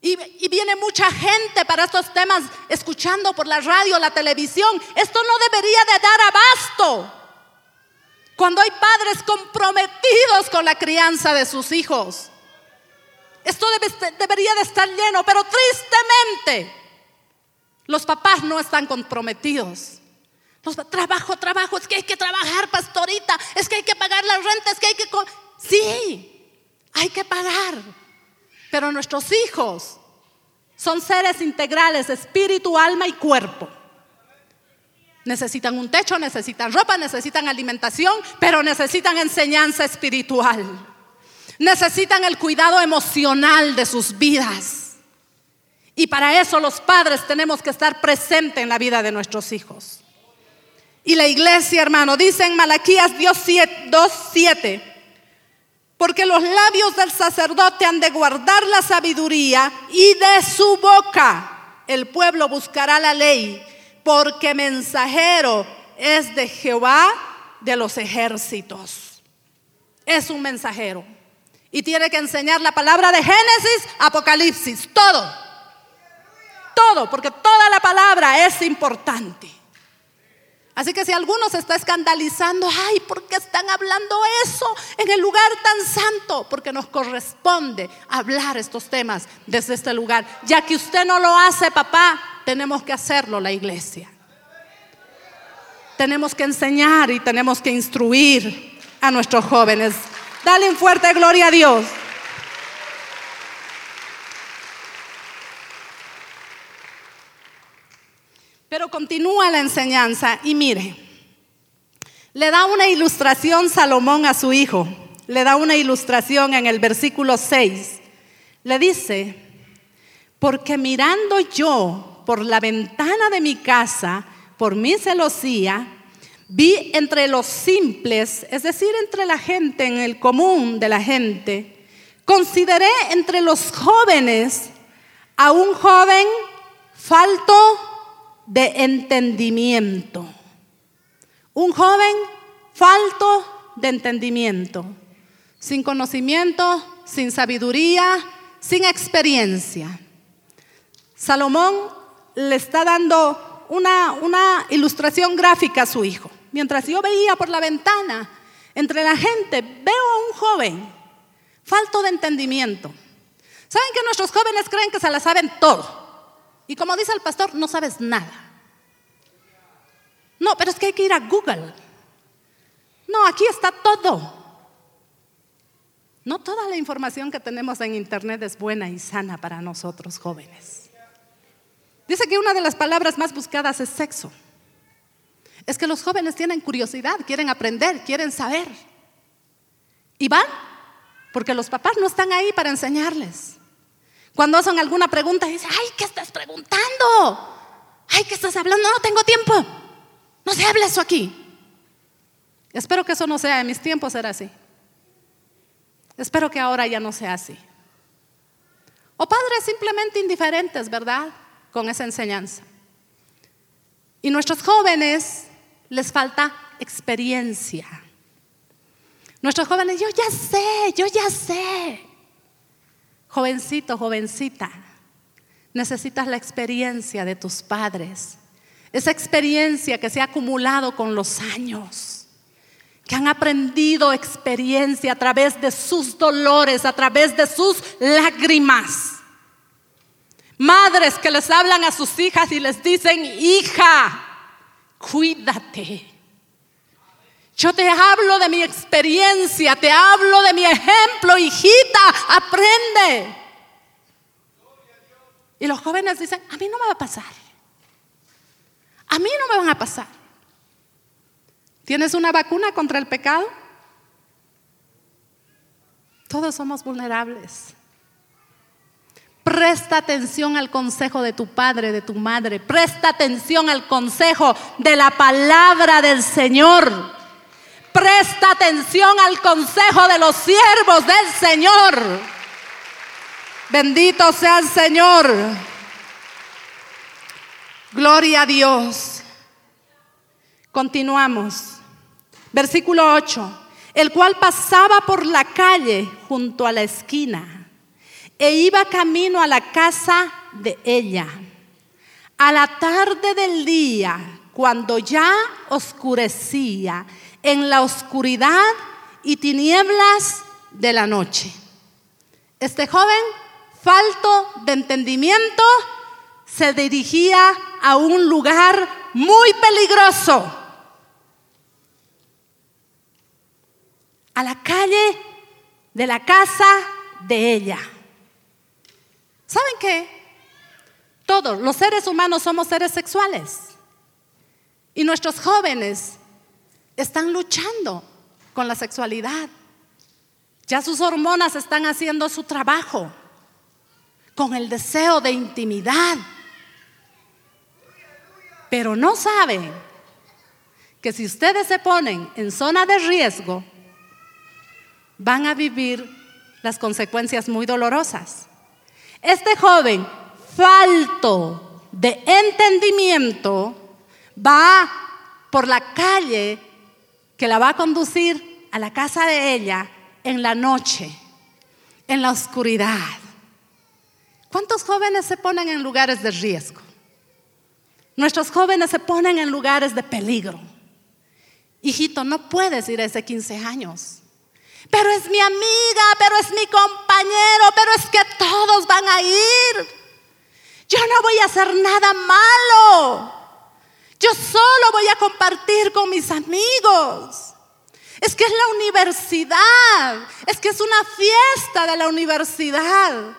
Y, viene mucha gente para estos temas escuchando por la radio, la televisión. Esto no debería de dar abasto. Cuando hay padres comprometidos con la crianza de sus hijos. Esto debería de estar lleno, pero tristemente los papás no están comprometidos. Trabajo, trabajo, es que hay que trabajar, pastorita, es que hay que pagar la renta, es que hay que... Sí, hay que pagar. Pero nuestros hijos son seres integrales, espíritu, alma y cuerpo. Necesitan un techo, necesitan ropa, necesitan alimentación, pero necesitan enseñanza espiritual. Necesitan el cuidado emocional de sus vidas. Y para eso los padres tenemos que estar presentes en la vida de nuestros hijos. Y la iglesia, hermano, dice en Malaquías 2.7, porque los labios del sacerdote han de guardar la sabiduría y de su boca el pueblo buscará la ley, porque mensajero es de Jehová de los ejércitos. Es un mensajero. Y tiene que enseñar la palabra de Génesis, Apocalipsis, todo todo, porque toda la palabra es importante. Así que si alguno se está escandalizando, ay, ¿por qué están hablando eso en el lugar tan santo? Porque nos corresponde hablar estos temas desde este lugar. Ya que usted no lo hace, papá, tenemos que hacerlo la iglesia. Tenemos que enseñar y tenemos que instruir a nuestros jóvenes. Dale un fuerte gloria a Dios. Continúa la enseñanza y mire, le da una ilustración Salomón a su hijo, le da una ilustración en el versículo 6. Le dice, porque mirando yo por la ventana de mi casa, por mi celosía, vi entre los simples, es decir, entre la gente, en el común de la gente, consideré entre los jóvenes a un joven falto de entendimiento. Un joven falto de entendimiento, sin conocimiento, sin sabiduría, sin experiencia. Salomón le está dando una, una ilustración gráfica a su hijo. Mientras yo veía por la ventana entre la gente, veo a un joven falto de entendimiento. ¿Saben que nuestros jóvenes creen que se la saben todo? Y como dice el pastor, no sabes nada. No, pero es que hay que ir a Google. No, aquí está todo. No toda la información que tenemos en Internet es buena y sana para nosotros jóvenes. Dice que una de las palabras más buscadas es sexo. Es que los jóvenes tienen curiosidad, quieren aprender, quieren saber. Y van porque los papás no están ahí para enseñarles. Cuando hacen alguna pregunta, dicen, ay, ¿qué estás preguntando? Ay, ¿qué estás hablando? No tengo tiempo. No se hable eso aquí. Espero que eso no sea, en mis tiempos era así. Espero que ahora ya no sea así. O padres simplemente indiferentes, ¿verdad? Con esa enseñanza. Y nuestros jóvenes les falta experiencia. Nuestros jóvenes, yo ya sé, yo ya sé. Jovencito, jovencita, necesitas la experiencia de tus padres. Esa experiencia que se ha acumulado con los años que han aprendido experiencia a través de sus dolores, a través de sus lágrimas. Madres que les hablan a sus hijas y les dicen, hija, cuídate. Yo te hablo de mi experiencia, te hablo de mi ejemplo, hijita, aprende. Y los jóvenes dicen, a mí no me va a pasar. A mí no me van a pasar. ¿Tienes una vacuna contra el pecado? Todos somos vulnerables. Presta atención al consejo de tu padre, de tu madre. Presta atención al consejo de la palabra del Señor. Presta atención al consejo de los siervos del Señor. Bendito sea el Señor. Gloria a Dios. Continuamos. Versículo 8. El cual pasaba por la calle junto a la esquina e iba camino a la casa de ella. A la tarde del día, cuando ya oscurecía, en la oscuridad y tinieblas de la noche. Este joven, falto de entendimiento, se dirigía a un lugar muy peligroso a la calle de la casa de ella. ¿Saben qué? Todos los seres humanos somos seres sexuales. Y nuestros jóvenes están luchando con la sexualidad. Ya sus hormonas están haciendo su trabajo con el deseo de intimidad. Pero no saben que si ustedes se ponen en zona de riesgo, van a vivir las consecuencias muy dolorosas. Este joven, falto de entendimiento, va por la calle que la va a conducir a la casa de ella en la noche, en la oscuridad. ¿Cuántos jóvenes se ponen en lugares de riesgo? Nuestros jóvenes se ponen en lugares de peligro. Hijito, no puedes ir a ese 15 años pero es mi amiga, pero es mi compañero, pero es que todos van a ir. Yo no voy a hacer nada malo. Yo solo voy a compartir con mis amigos. Es que es la universidad. Es que es una fiesta de la universidad.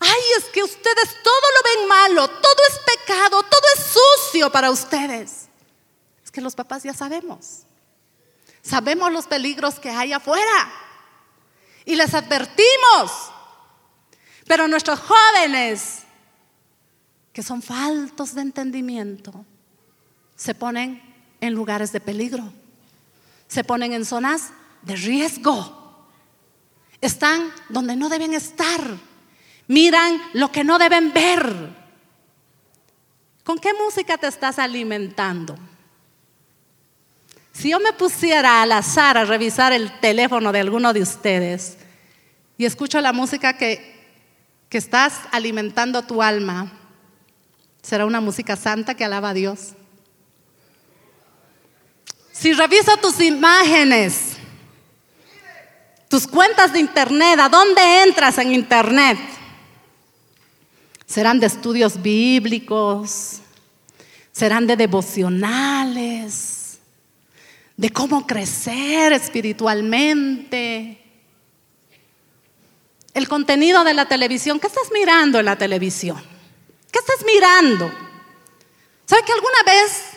Ay, es que ustedes todo lo ven malo, todo es pecado, todo es sucio para ustedes. Es que los papás ya sabemos. Sabemos los peligros que hay afuera. Y les advertimos. Pero nuestros jóvenes, que son faltos de entendimiento, se ponen en lugares de peligro. Se ponen en zonas de riesgo. Están donde no deben estar. Miran lo que no deben ver. ¿Con qué música te estás alimentando? Si yo me pusiera al azar a revisar el teléfono de alguno de ustedes y escucho la música que, que estás alimentando tu alma, será una música santa que alaba a Dios. Si reviso tus imágenes, tus cuentas de internet, ¿a dónde entras en internet? Serán de estudios bíblicos, serán de devocionales de cómo crecer espiritualmente. El contenido de la televisión. ¿Qué estás mirando en la televisión? ¿Qué estás mirando? ¿Sabe que alguna vez,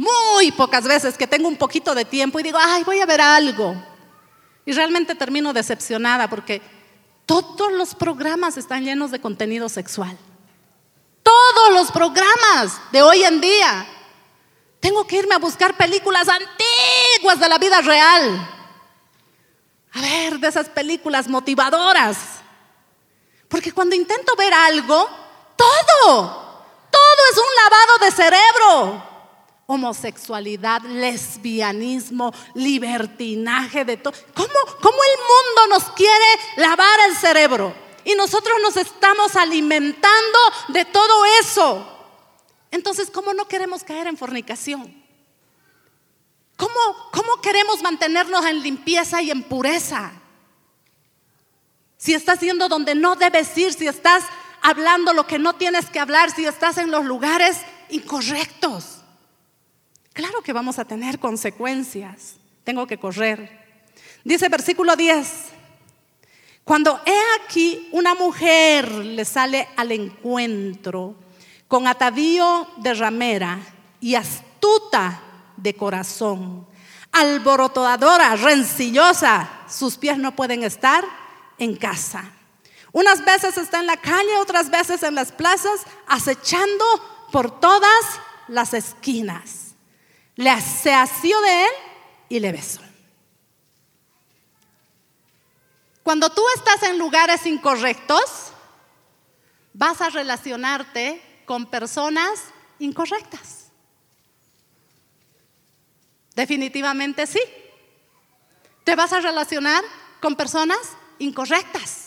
muy pocas veces, que tengo un poquito de tiempo y digo, ay, voy a ver algo? Y realmente termino decepcionada porque todos los programas están llenos de contenido sexual. Todos los programas de hoy en día. Tengo que irme a buscar películas antiguas de la vida real. A ver, de esas películas motivadoras. Porque cuando intento ver algo, todo, todo es un lavado de cerebro. Homosexualidad, lesbianismo, libertinaje, de todo. ¿Cómo, ¿Cómo el mundo nos quiere lavar el cerebro? Y nosotros nos estamos alimentando de todo eso. Entonces, ¿cómo no queremos caer en fornicación? ¿Cómo, ¿Cómo queremos mantenernos en limpieza y en pureza? Si estás yendo donde no debes ir, si estás hablando lo que no tienes que hablar, si estás en los lugares incorrectos. Claro que vamos a tener consecuencias. Tengo que correr. Dice versículo 10. Cuando he aquí una mujer le sale al encuentro con atavío de ramera y astuta de corazón, alborotadora, rencillosa, sus pies no pueden estar en casa. Unas veces está en la calle, otras veces en las plazas, acechando por todas las esquinas. Le se asió de él y le besó. Cuando tú estás en lugares incorrectos, vas a relacionarte con personas incorrectas. Definitivamente sí. Te vas a relacionar con personas incorrectas.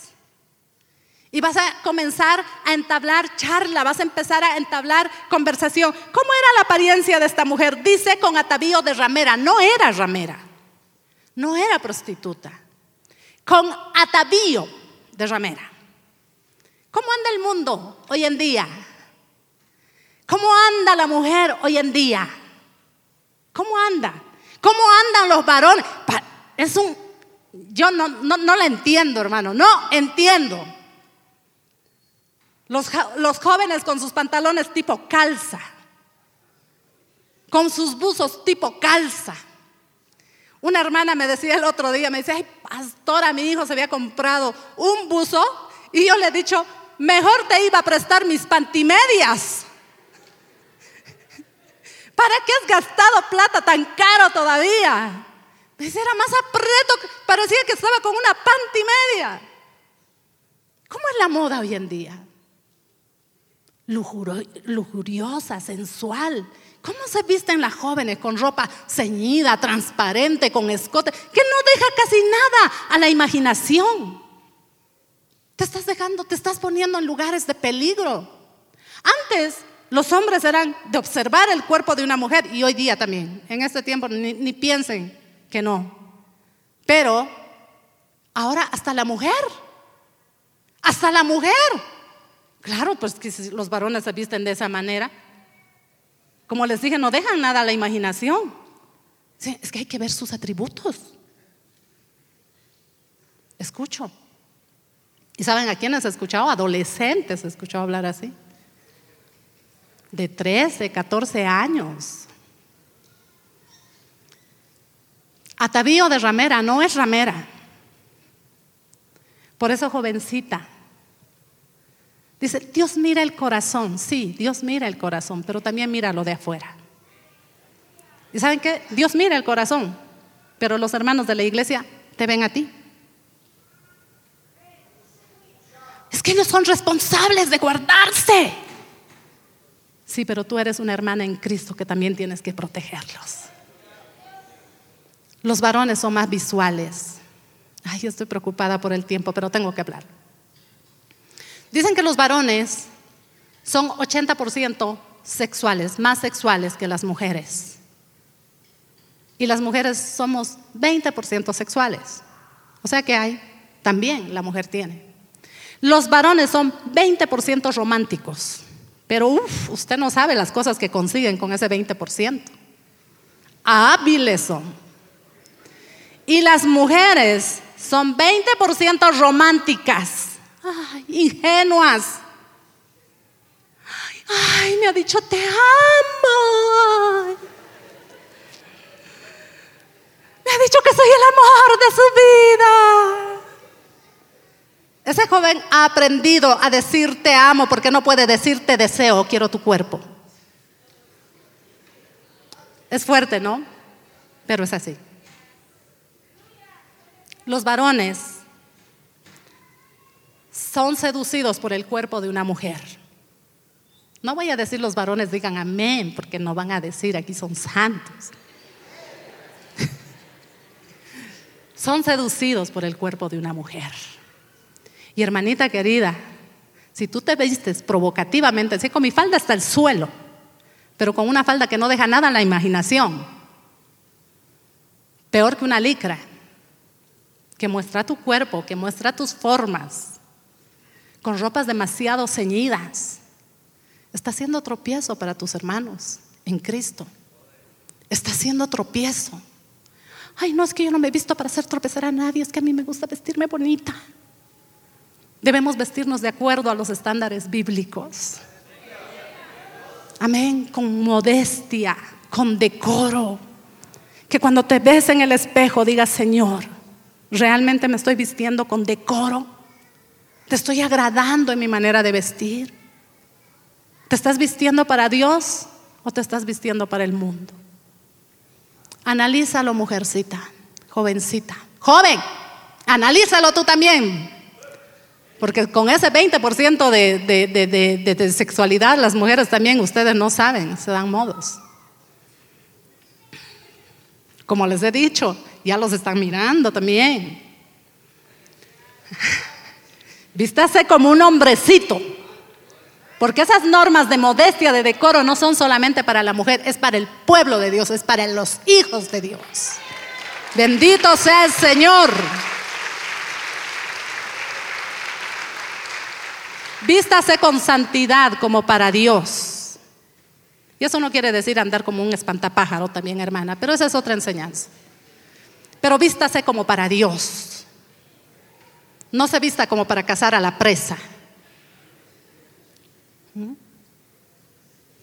Y vas a comenzar a entablar charla, vas a empezar a entablar conversación. ¿Cómo era la apariencia de esta mujer? Dice con atavío de ramera. No era ramera, no era prostituta. Con atavío de ramera. ¿Cómo anda el mundo hoy en día? ¿Cómo anda la mujer hoy en día? ¿Cómo anda? ¿Cómo andan los varones? Es un, yo no, no, no la entiendo, hermano, no entiendo. Los, jóvenes con sus pantalones tipo calza, con sus buzos tipo calza. Una hermana me decía el otro día, me decía, ay, pastora, mi hijo se había comprado un buzo y yo le he dicho, mejor te iba a prestar mis pantimedias. ¿Para qué has gastado plata tan caro todavía? Decía, era más apreto, parecía que estaba con una pantimedia. ¿Cómo es la moda hoy en día? Lujuriosa, sensual. ¿Cómo se visten las jóvenes con ropa ceñida, transparente, con escote, que no deja casi nada a la imaginación? Te estás dejando, te estás poniendo en lugares de peligro. Antes los hombres eran de observar el cuerpo de una mujer y hoy día también. En este tiempo ni, ni piensen que no. Pero ahora hasta la mujer, hasta la mujer Claro, pues que los varones se visten de esa manera, como les dije, no dejan nada a la imaginación. es que hay que ver sus atributos. Escucho. ¿Y saben a quiénes he escuchado? Adolescentes he escuchado hablar así. De 13, 14 años. Atavío de ramera, no es ramera. Por eso jovencita, Dice, Dios mira el corazón. Sí, Dios mira el corazón, pero también mira lo de afuera. ¿Y saben qué? Dios mira el corazón, pero los hermanos de la iglesia te ven a ti. Es que ellos son responsables de guardarse. Sí, pero tú eres una hermana en Cristo que también tienes que protegerlos. Los varones son más visuales. Ay, yo estoy preocupada por el tiempo, pero tengo que hablar. Dicen que los varones son 80% sexuales, más sexuales que las mujeres. Y las mujeres somos 20% sexuales. O sea que hay, también la mujer tiene. Los varones son 20% románticos. Pero uff, usted no sabe las cosas que consiguen con ese 20%. Hábiles son. Y las mujeres son 20% románticas Ay, ingenuas. Ay, me ha dicho te amo. Me ha dicho que soy el amor de su vida. Ese joven ha aprendido a decir te amo porque no puede decir te deseo, quiero tu cuerpo. Es fuerte, ¿no? Pero es así. Los varones son seducidos por el cuerpo de una mujer. No voy a decir los varones digan amén, porque no van a decir aquí son santos. son seducidos por el cuerpo de una mujer. Y hermanita querida, si tú te vistes provocativamente, así con mi falda hasta el suelo, pero con una falda que no deja nada en la imaginación, peor que una licra, que muestra tu cuerpo, que muestra tus formas, con ropas demasiado ceñidas, está haciendo tropiezo para tus hermanos en Cristo. Está haciendo tropiezo. Ay, no es que yo no me he visto para hacer tropezar a nadie, es que a mí me gusta vestirme bonita. Debemos vestirnos de acuerdo a los estándares bíblicos. Amén, con modestia, con decoro. Que cuando te ves en el espejo digas, Señor, ¿realmente me estoy vistiendo con decoro? ¿Te estoy agradando en mi manera de vestir? ¿Te estás vistiendo para Dios o te estás vistiendo para el mundo? Analízalo, mujercita, jovencita. Joven, analízalo tú también. Porque con ese 20% de, de, sexualidad, las mujeres también, ustedes no saben, se dan modos. Como les he dicho, ya los están mirando también. Vístase como un hombrecito. Porque esas normas de modestia, de decoro, no son solamente para la mujer, es para el pueblo de Dios, es para los hijos de Dios. Bendito sea el Señor. Vístase con santidad como para Dios. Y eso no quiere decir andar como un espantapájaro también, hermana, pero esa es otra enseñanza. Pero vístase como para Dios. No se vista como para cazar a la presa. ¿Mm?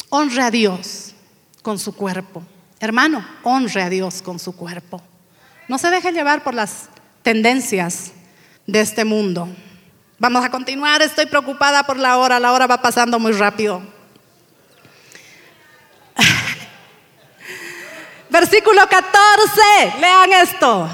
Honre a Dios con su cuerpo. Hermano, honre a Dios con su cuerpo. No se deje llevar por las tendencias de este mundo. Vamos a continuar, estoy preocupada por la hora, la hora va pasando muy rápido. Versículo 14, lean esto.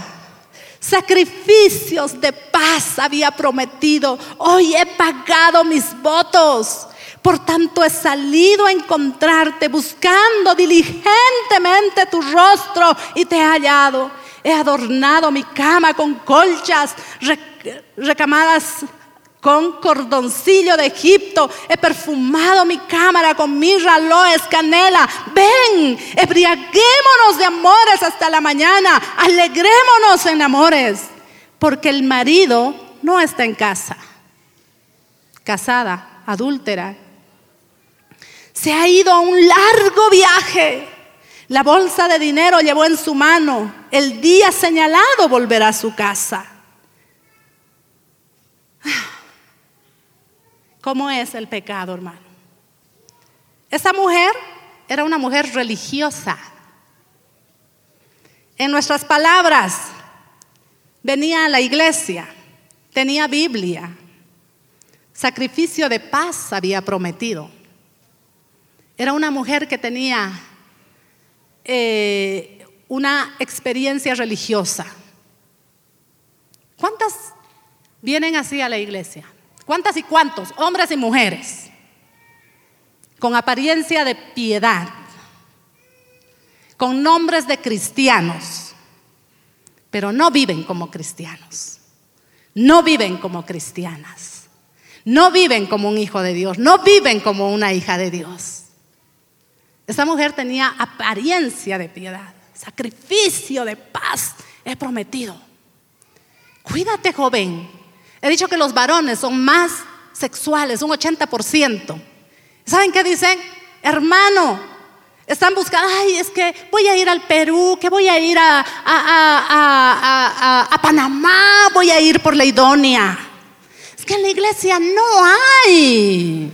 Sacrificios de paz había prometido, hoy he pagado mis votos. Por tanto he salido a encontrarte buscando diligentemente tu rostro y te he hallado. He adornado mi cama con colchas recamadas con cordoncillo de Egipto. He perfumado mi cámara con mirra, aloes, canela. Ven, embriaguémonos de amores hasta la mañana. Alegrémonos en amores. Porque el marido no está en casa. Casada, adúltera. Se ha ido a un largo viaje. La bolsa de dinero llevó en su mano. El día señalado volverá a su casa. ¿Cómo es el pecado, hermano? Esa mujer era una mujer religiosa. En nuestras palabras, venía a la iglesia, tenía Biblia, sacrificio de paz había prometido. Era una mujer que tenía eh, una experiencia religiosa. ¿Cuántas vienen así a la iglesia? ¿Cuántas y cuántos? Hombres y mujeres. Con apariencia de piedad. Con nombres de cristianos. Pero no viven como cristianos. No viven como cristianas. No viven como un hijo de Dios. No viven como una hija de Dios. Esa mujer tenía apariencia de piedad. Sacrificio de paz. He prometido. Cuídate, joven. He dicho que los varones son más sexuales, un 80%. ¿Saben qué dicen? Hermano, están buscando, ay, es que voy a ir al Perú, que voy a ir a, a, Panamá, voy a ir por la idónea. Es que en la iglesia no hay.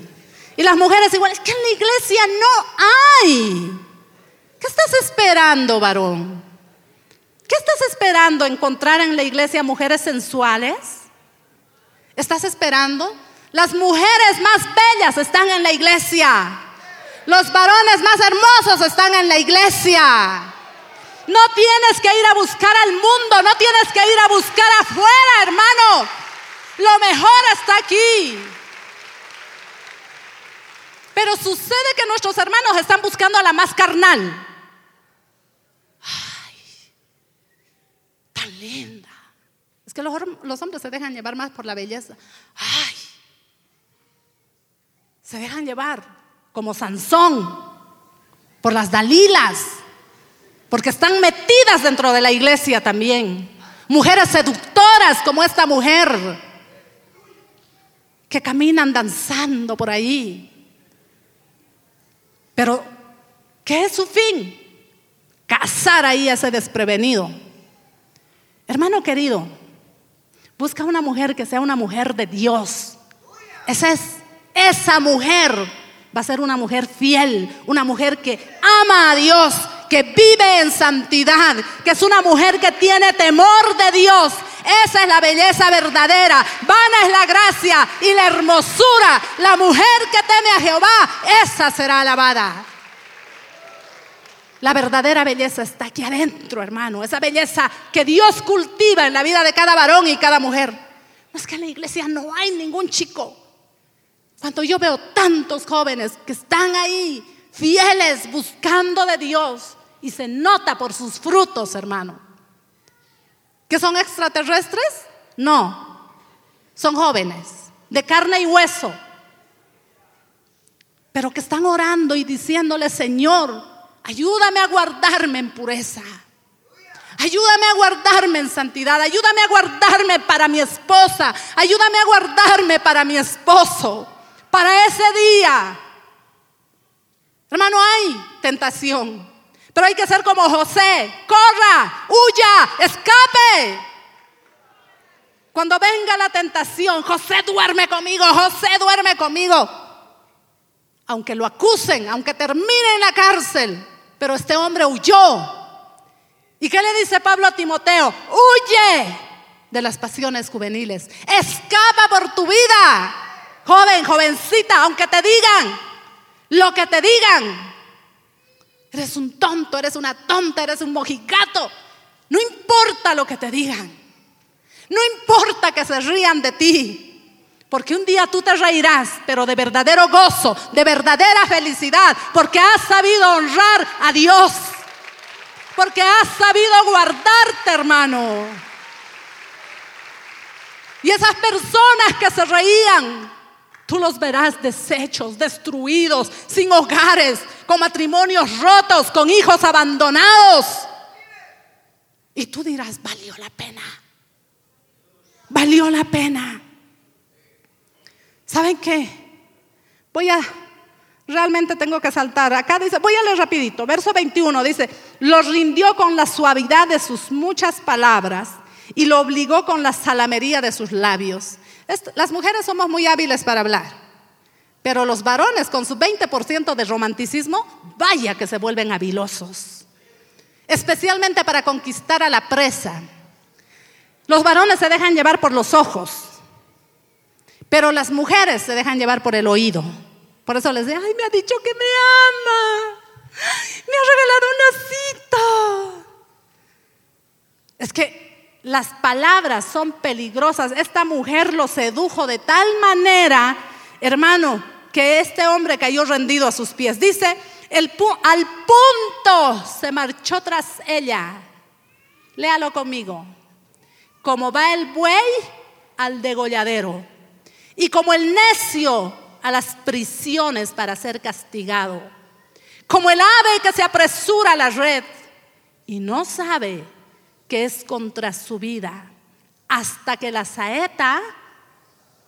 Y las mujeres igual, es que en la iglesia no hay. ¿Qué estás esperando, varón? ¿Qué estás esperando encontrar en la iglesia mujeres sensuales? ¿Estás esperando? Las mujeres más bellas están en la iglesia. Los varones más hermosos están en la iglesia. No tienes que ir a buscar al mundo, no tienes que ir a buscar afuera, hermano. Lo mejor está aquí. Pero sucede que nuestros hermanos están buscando a la más carnal. Ay, tan linda. Es que los, los hombres se dejan llevar más por la belleza. Ay, se dejan llevar como Sansón por las Dalilas, porque están metidas dentro de la iglesia también. Mujeres seductoras como esta mujer que caminan danzando por ahí. Pero, ¿qué es su fin? Cazar ahí a ese desprevenido. Hermano querido, busca una mujer que sea una mujer de Dios. Esa es, esa mujer va a ser una mujer fiel, una mujer que ama a Dios, que vive en santidad, que es una mujer que tiene temor de Dios. Esa es la belleza verdadera. Vana es la gracia y la hermosura. La mujer que teme a Jehová, esa será alabada. La verdadera belleza está aquí adentro, hermano. Esa belleza que Dios cultiva en la vida de cada varón y cada mujer. No es que en la iglesia no hay ningún chico. Cuando yo veo tantos jóvenes que están ahí fieles buscando de Dios, y se nota por sus frutos, hermano. ¿Que son extraterrestres? No, son jóvenes, de carne y hueso, pero que están orando y diciéndole, Señor, ayúdame a guardarme en pureza. Ayúdame a guardarme en santidad, ayúdame a guardarme para mi esposa, ayúdame a guardarme para mi esposo, para ese día. Hermano, hay tentación, pero hay que ser como José. Corra, huya, escape. Cuando venga la tentación, José duerme conmigo, José duerme conmigo. Aunque lo acusen, aunque termine en la cárcel, pero este hombre huyó. ¿Y qué le dice Pablo a Timoteo? Huye de las pasiones juveniles. Escapa por tu vida. Joven, jovencita, aunque te digan lo que te digan, Eres un tonto, eres una tonta, eres un mojigato. No importa lo que te digan. No importa que se rían de ti. Porque un día tú te reirás, pero de verdadero gozo, de verdadera felicidad, porque has sabido honrar a Dios. Porque has sabido guardarte, hermano. Y esas personas que se reían, Tú los verás deshechos, destruidos, sin hogares, con matrimonios rotos, con hijos abandonados. Y tú dirás, valió la pena. Valió la pena. ¿Saben qué? Voy a, realmente tengo que saltar. Acá dice, voy a leer rapidito. Verso 21 dice, los rindió con la suavidad de sus muchas palabras y lo obligó con la salamería de sus labios las mujeres somos muy hábiles para hablar, pero los varones con su 20% de romanticismo, vaya que se vuelven habilosos, especialmente para conquistar a la presa. Los varones se dejan llevar por los ojos, pero las mujeres se dejan llevar por el oído. Por eso les digo, ay, me ha dicho que me ama, me ha regalado un osito. Es que las palabras son peligrosas. Esta mujer lo sedujo de tal manera, hermano, que este hombre cayó rendido a sus pies. Dice, el al punto se marchó tras ella. Léalo conmigo. Como va el buey al degolladero y como el necio a las prisiones para ser castigado. Como el ave que se apresura a la red y no sabe que es contra su vida, hasta que la saeta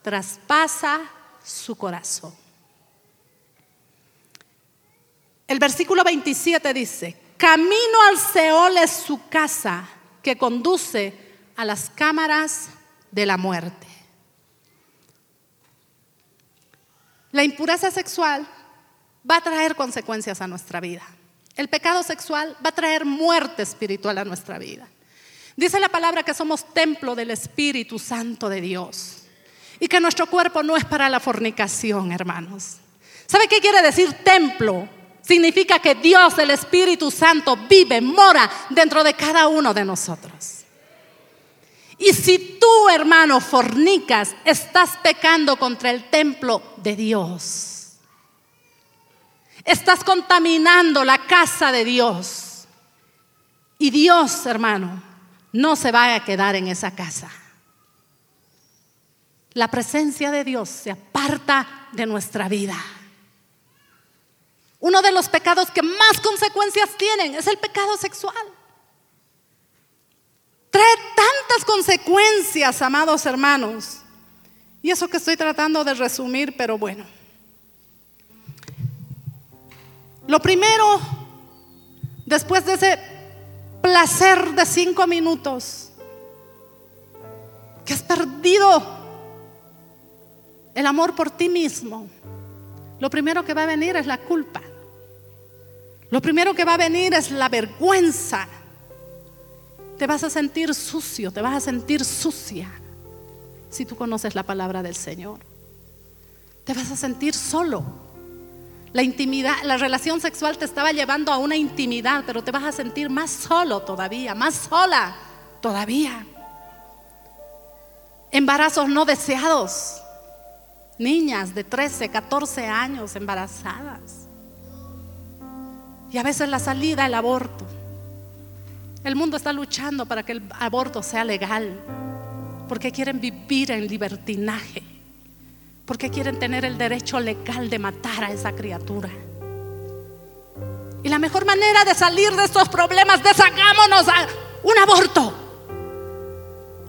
traspasa su corazón. El versículo 27 dice, camino al Seol es su casa que conduce a las cámaras de la muerte. La impureza sexual va a traer consecuencias a nuestra vida. El pecado sexual va a traer muerte espiritual a nuestra vida. Dice la palabra que somos templo del Espíritu Santo de Dios y que nuestro cuerpo no es para la fornicación, hermanos. ¿Sabe qué quiere decir templo? Significa que Dios, el Espíritu Santo, vive, mora dentro de cada uno de nosotros. Y si tú, hermano, fornicas, estás pecando contra el templo de Dios. Estás contaminando la casa de Dios. Y Dios, hermano, no se va a quedar en esa casa. La presencia de Dios se aparta de nuestra vida. Uno de los pecados que más consecuencias tienen es el pecado sexual. Trae tantas consecuencias, amados hermanos. Y eso que estoy tratando de resumir, pero bueno. Lo primero, después de ese placer de cinco minutos, que has perdido el amor por ti mismo, lo primero que va a venir es la culpa. Lo primero que va a venir es la vergüenza. Te vas a sentir sucio, te vas a sentir sucia si tú conoces la palabra del Señor. Te vas a sentir solo. La intimidad, la relación sexual te estaba llevando a una intimidad, pero te vas a sentir más solo todavía, más sola todavía. Embarazos no deseados. Niñas de 13, 14 años embarazadas. Y a veces la salida, el aborto. El mundo está luchando para que el aborto sea legal, porque quieren vivir en libertinaje porque quieren tener el derecho legal de matar a esa criatura. Y la mejor manera de salir de estos problemas, deshagámonos a un aborto.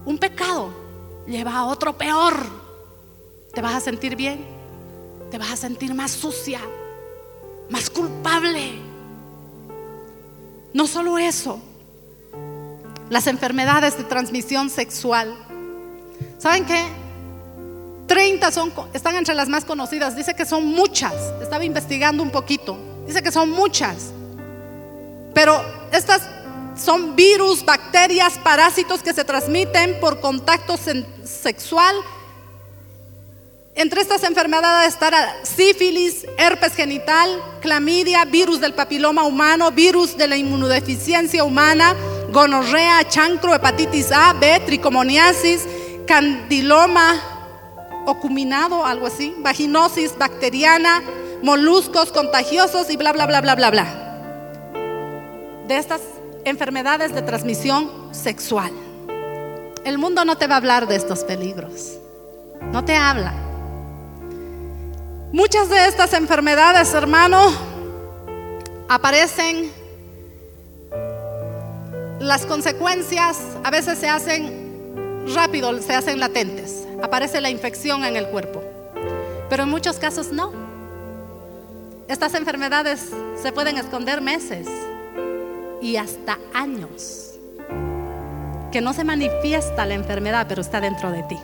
Un pecado lleva a otro peor. Te vas a sentir bien, te vas a sentir más sucia, más culpable. No solo eso, las enfermedades de transmisión sexual. ¿Saben qué? 30 son, están entre las más conocidas. Dice que son muchas. Estaba investigando un poquito. Dice que son muchas. Pero estas son virus, bacterias, parásitos que se transmiten por contacto sexual. Entre estas enfermedades estará sífilis, herpes genital, clamidia, virus del papiloma humano, virus de la inmunodeficiencia humana, gonorrea, chancro, hepatitis A, B, tricomoniasis, candiloma, ocuminado, algo así, vaginosis bacteriana, moluscos contagiosos y bla, bla, bla, bla, bla, bla. De estas enfermedades de transmisión sexual. El mundo no te va a hablar de estos peligros. No te habla. Muchas de estas enfermedades, hermano, aparecen. Las consecuencias a veces se hacen rápido, se hacen latentes aparece la infección en el cuerpo. Pero en muchos casos no. Estas enfermedades se pueden esconder meses y hasta años. Que no se manifiesta la enfermedad, pero está dentro de ti.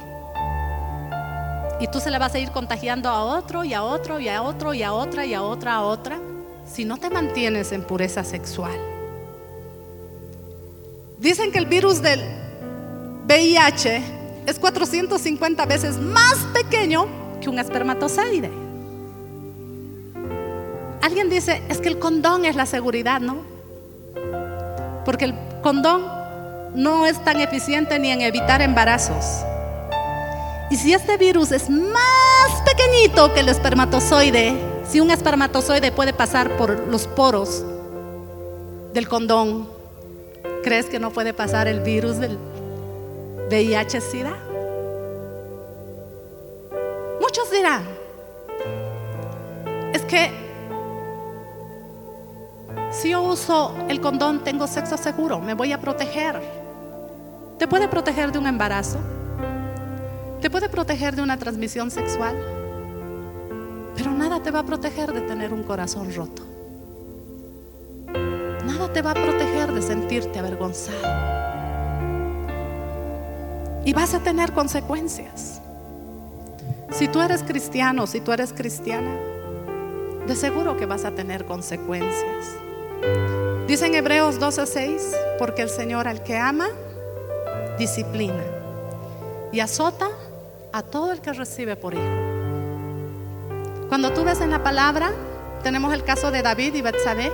Y tú se la vas a ir contagiando a otro y a otro y a otro y a otra y a otra a otra si no te mantienes en pureza sexual. Dicen que el virus del VIH es 450 veces más pequeño que un espermatozoide. Alguien dice, es que el condón es la seguridad, ¿no? Porque el condón no es tan eficiente ni en evitar embarazos. Y si este virus es más pequeñito que el espermatozoide, si un espermatozoide puede pasar por los poros del condón, ¿crees que no puede pasar el virus del VIH-Sida? Muchos dirán, es que si yo uso el condón tengo sexo seguro, me voy a proteger. ¿Te puede proteger de un embarazo? ¿Te puede proteger de una transmisión sexual? Pero nada te va a proteger de tener un corazón roto. Te va a proteger de sentirte avergonzado y vas a tener consecuencias. Si tú eres cristiano, si tú eres cristiana, de seguro que vas a tener consecuencias. Dice en Hebreos 12:6, porque el Señor al que ama, disciplina y azota a todo el que recibe por hijo. Cuando tú ves en la palabra, tenemos el caso de David y Betsabé.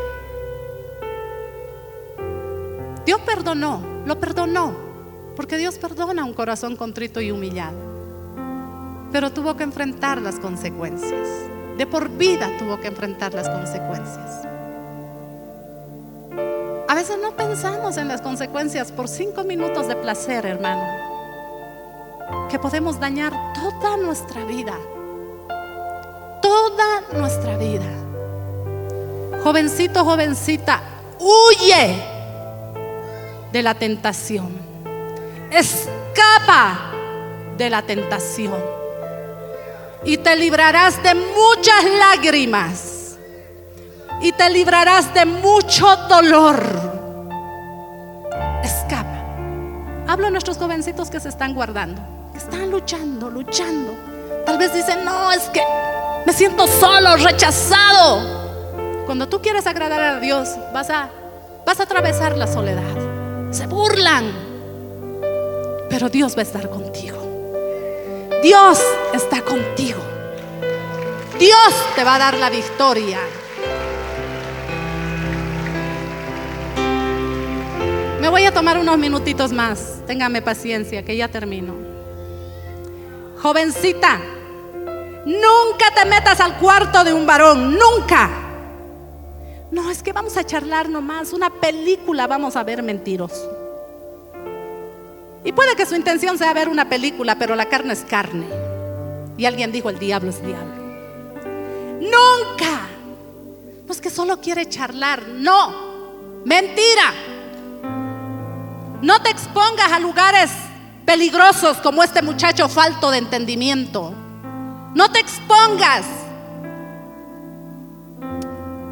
Dios perdonó, lo perdonó, porque Dios perdona un corazón contrito y humillado. Pero tuvo que enfrentar las consecuencias. De por vida tuvo que enfrentar las consecuencias. A veces no pensamos en las consecuencias por cinco minutos de placer, hermano, que podemos dañar toda nuestra vida, toda nuestra vida. Jovencito, jovencita, huye de la tentación, escapa de la tentación y te librarás de muchas lágrimas y te librarás de mucho dolor. Escapa. Hablo a nuestros jovencitos que se están guardando, que están luchando, luchando. Tal vez dicen, no, es que me siento solo, rechazado. Cuando tú quieres agradar a Dios, vas a, vas a atravesar la soledad. Se burlan, pero Dios va a estar contigo. Dios está contigo. Dios te va a dar la victoria. Me voy a tomar unos minutitos más. Téngame paciencia, que ya termino. Jovencita, nunca te metas al cuarto de un varón, nunca. No, es que vamos a charlar nomás, una película vamos a ver mentiroso. Y puede que su intención sea ver una película, pero la carne es carne. Y alguien dijo, el diablo es diablo. Nunca. No es que solo quiere charlar, no. Mentira. No te expongas a lugares peligrosos como este muchacho falto de entendimiento. No te expongas.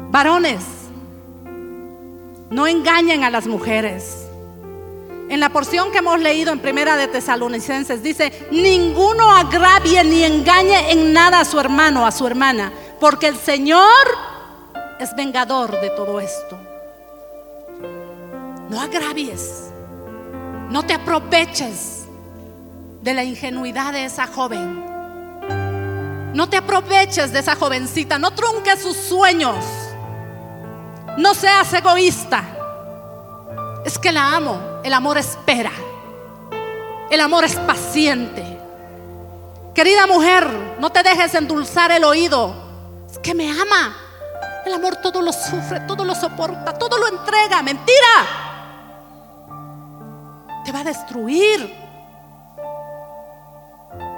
Varones, no engañen a las mujeres. En la porción que hemos leído en Primera de Tesalonicenses dice, ninguno agravie ni engañe en nada a su hermano, a su hermana, porque el Señor es vengador de todo esto. No agravies, no te aproveches de la ingenuidad de esa joven. No te aproveches de esa jovencita, no trunques sus sueños. No seas egoísta. Es que la amo. El amor espera. El amor es paciente. Querida mujer, no te dejes endulzar el oído. Es que me ama. El amor todo lo sufre, todo lo soporta, todo lo entrega. Mentira. Te va a destruir.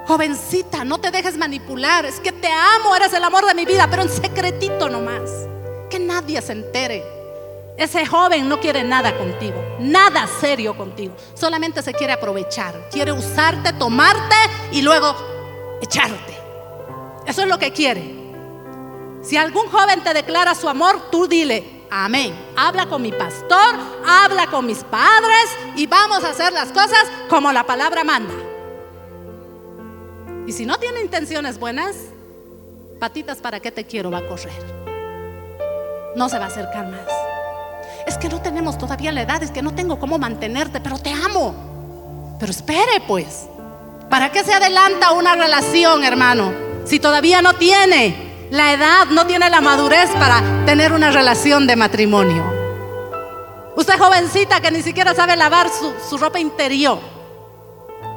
Jovencita, no te dejes manipular. Es que te amo, eres el amor de mi vida, pero en secretito nomás. Que nadie se entere. Ese joven no quiere nada contigo, nada serio contigo. Solamente se quiere aprovechar, quiere usarte, tomarte y luego echarte. Eso es lo que quiere. Si algún joven te declara su amor, tú dile, amén. Habla con mi pastor, habla con mis padres y vamos a hacer las cosas como la palabra manda. Y si no tiene intenciones buenas, patitas para qué te quiero va a correr. No se va a acercar más. Es que no tenemos todavía la edad, es que no tengo cómo mantenerte, pero te amo. Pero espere pues. ¿Para qué se adelanta una relación, hermano? Si todavía no tiene la edad, no tiene la madurez para tener una relación de matrimonio. Usted jovencita que ni siquiera sabe lavar su, su ropa interior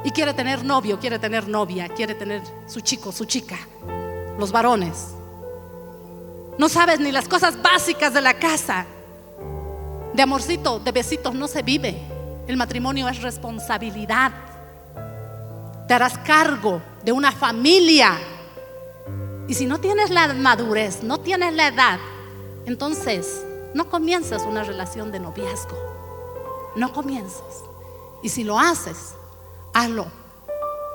y quiere tener novio, quiere tener novia, quiere tener su chico, su chica, los varones. No sabes ni las cosas básicas de la casa. De amorcito, de besitos no se vive. El matrimonio es responsabilidad. Te harás cargo de una familia. Y si no tienes la madurez, no tienes la edad, entonces no comienzas una relación de noviazgo. No comienzas. Y si lo haces, hazlo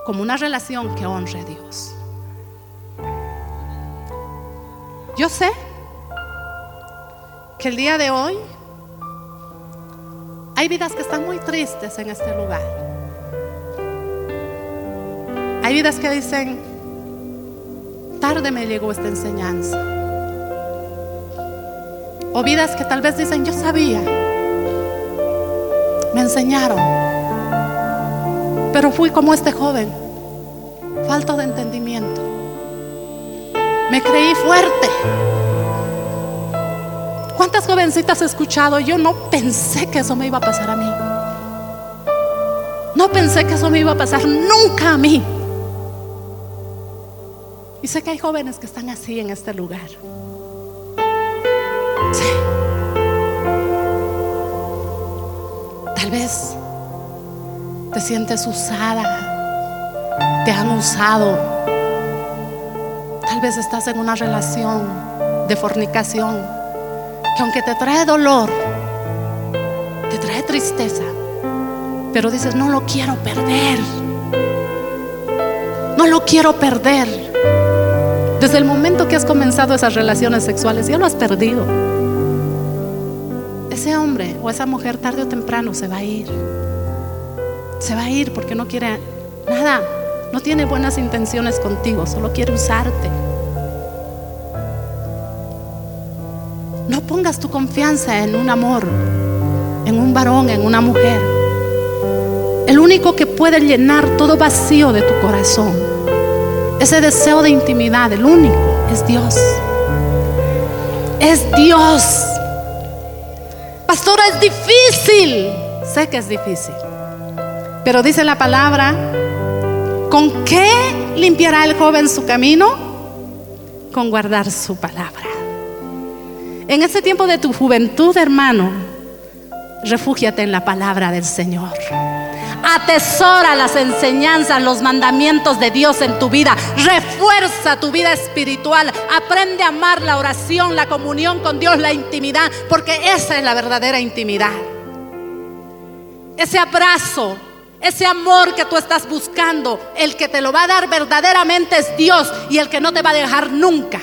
como una relación que honre a Dios. Yo sé que el día de hoy hay vidas que están muy tristes en este lugar. Hay vidas que dicen, tarde me llegó esta enseñanza. O vidas que tal vez dicen, yo sabía, me enseñaron, pero fui como este joven, falto de entendimiento. Me creí fuerte. ¿Cuántas jovencitas he escuchado? Yo no pensé que eso me iba a pasar a mí. No pensé que eso me iba a pasar nunca a mí. Y sé que hay jóvenes que están así en este lugar. Sí. Tal vez te sientes usada, te han usado. Tal vez estás en una relación de fornicación que aunque te trae dolor, te trae tristeza, pero dices, no lo quiero perder. No lo quiero perder. Desde el momento que has comenzado esas relaciones sexuales, ya lo has perdido. Ese hombre o esa mujer tarde o temprano se va a ir. Se va a ir porque no quiere nada. No tiene buenas intenciones contigo, solo quiere usarte. No pongas tu confianza en un amor, en un varón, en una mujer. El único que puede llenar todo vacío de tu corazón ese deseo de intimidad, el único, es Dios. Es Dios. Pastora, es difícil. Sé que es difícil. Pero dice la palabra, ¿con qué limpiará el joven su camino? Con guardar su palabra. En ese tiempo de tu juventud, hermano, refúgiate en la palabra del Señor. Atesora las enseñanzas, los mandamientos de Dios en tu vida. Refuerza tu vida espiritual. Aprende a amar la oración, la comunión con Dios, la intimidad, porque esa es la verdadera intimidad. Ese abrazo, ese amor que tú estás buscando, el que te lo va a dar verdaderamente es Dios y el que no te va a dejar nunca.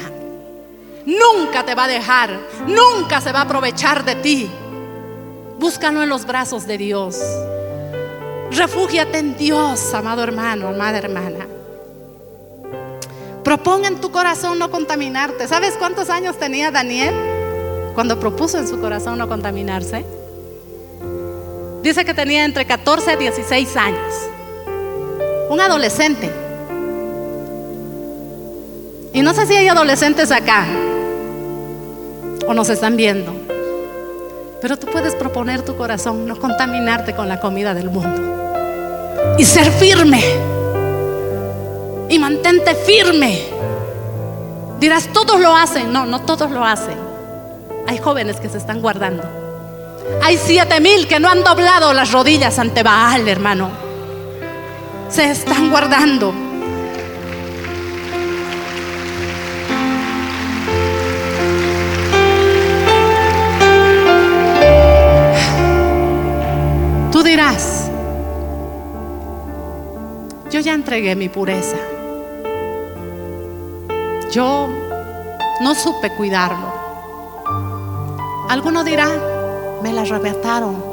Nunca te va a dejar, nunca se va a aprovechar de ti. Búscalo en los brazos de Dios. Refúgiate en Dios, amado hermano, amada hermana. Proponga en tu corazón no contaminarte. ¿Sabes cuántos años tenía Daniel cuando propuso en su corazón no contaminarse? Dice que tenía entre 14 y 16 años. Un adolescente. Y no sé si hay adolescentes acá o nos están viendo. Pero tú puedes proponer tu corazón, no contaminarte con la comida del mundo y ser firme. Y mantente firme. Dirás, todos lo hacen. No, no todos lo hacen. Hay jóvenes que se están guardando. Hay siete mil que no han doblado las rodillas ante Baal, hermano. Se están guardando. Tú dirás, yo ya entregué mi pureza. Yo no supe cuidarlo. Alguno dirá, me la arrebataron,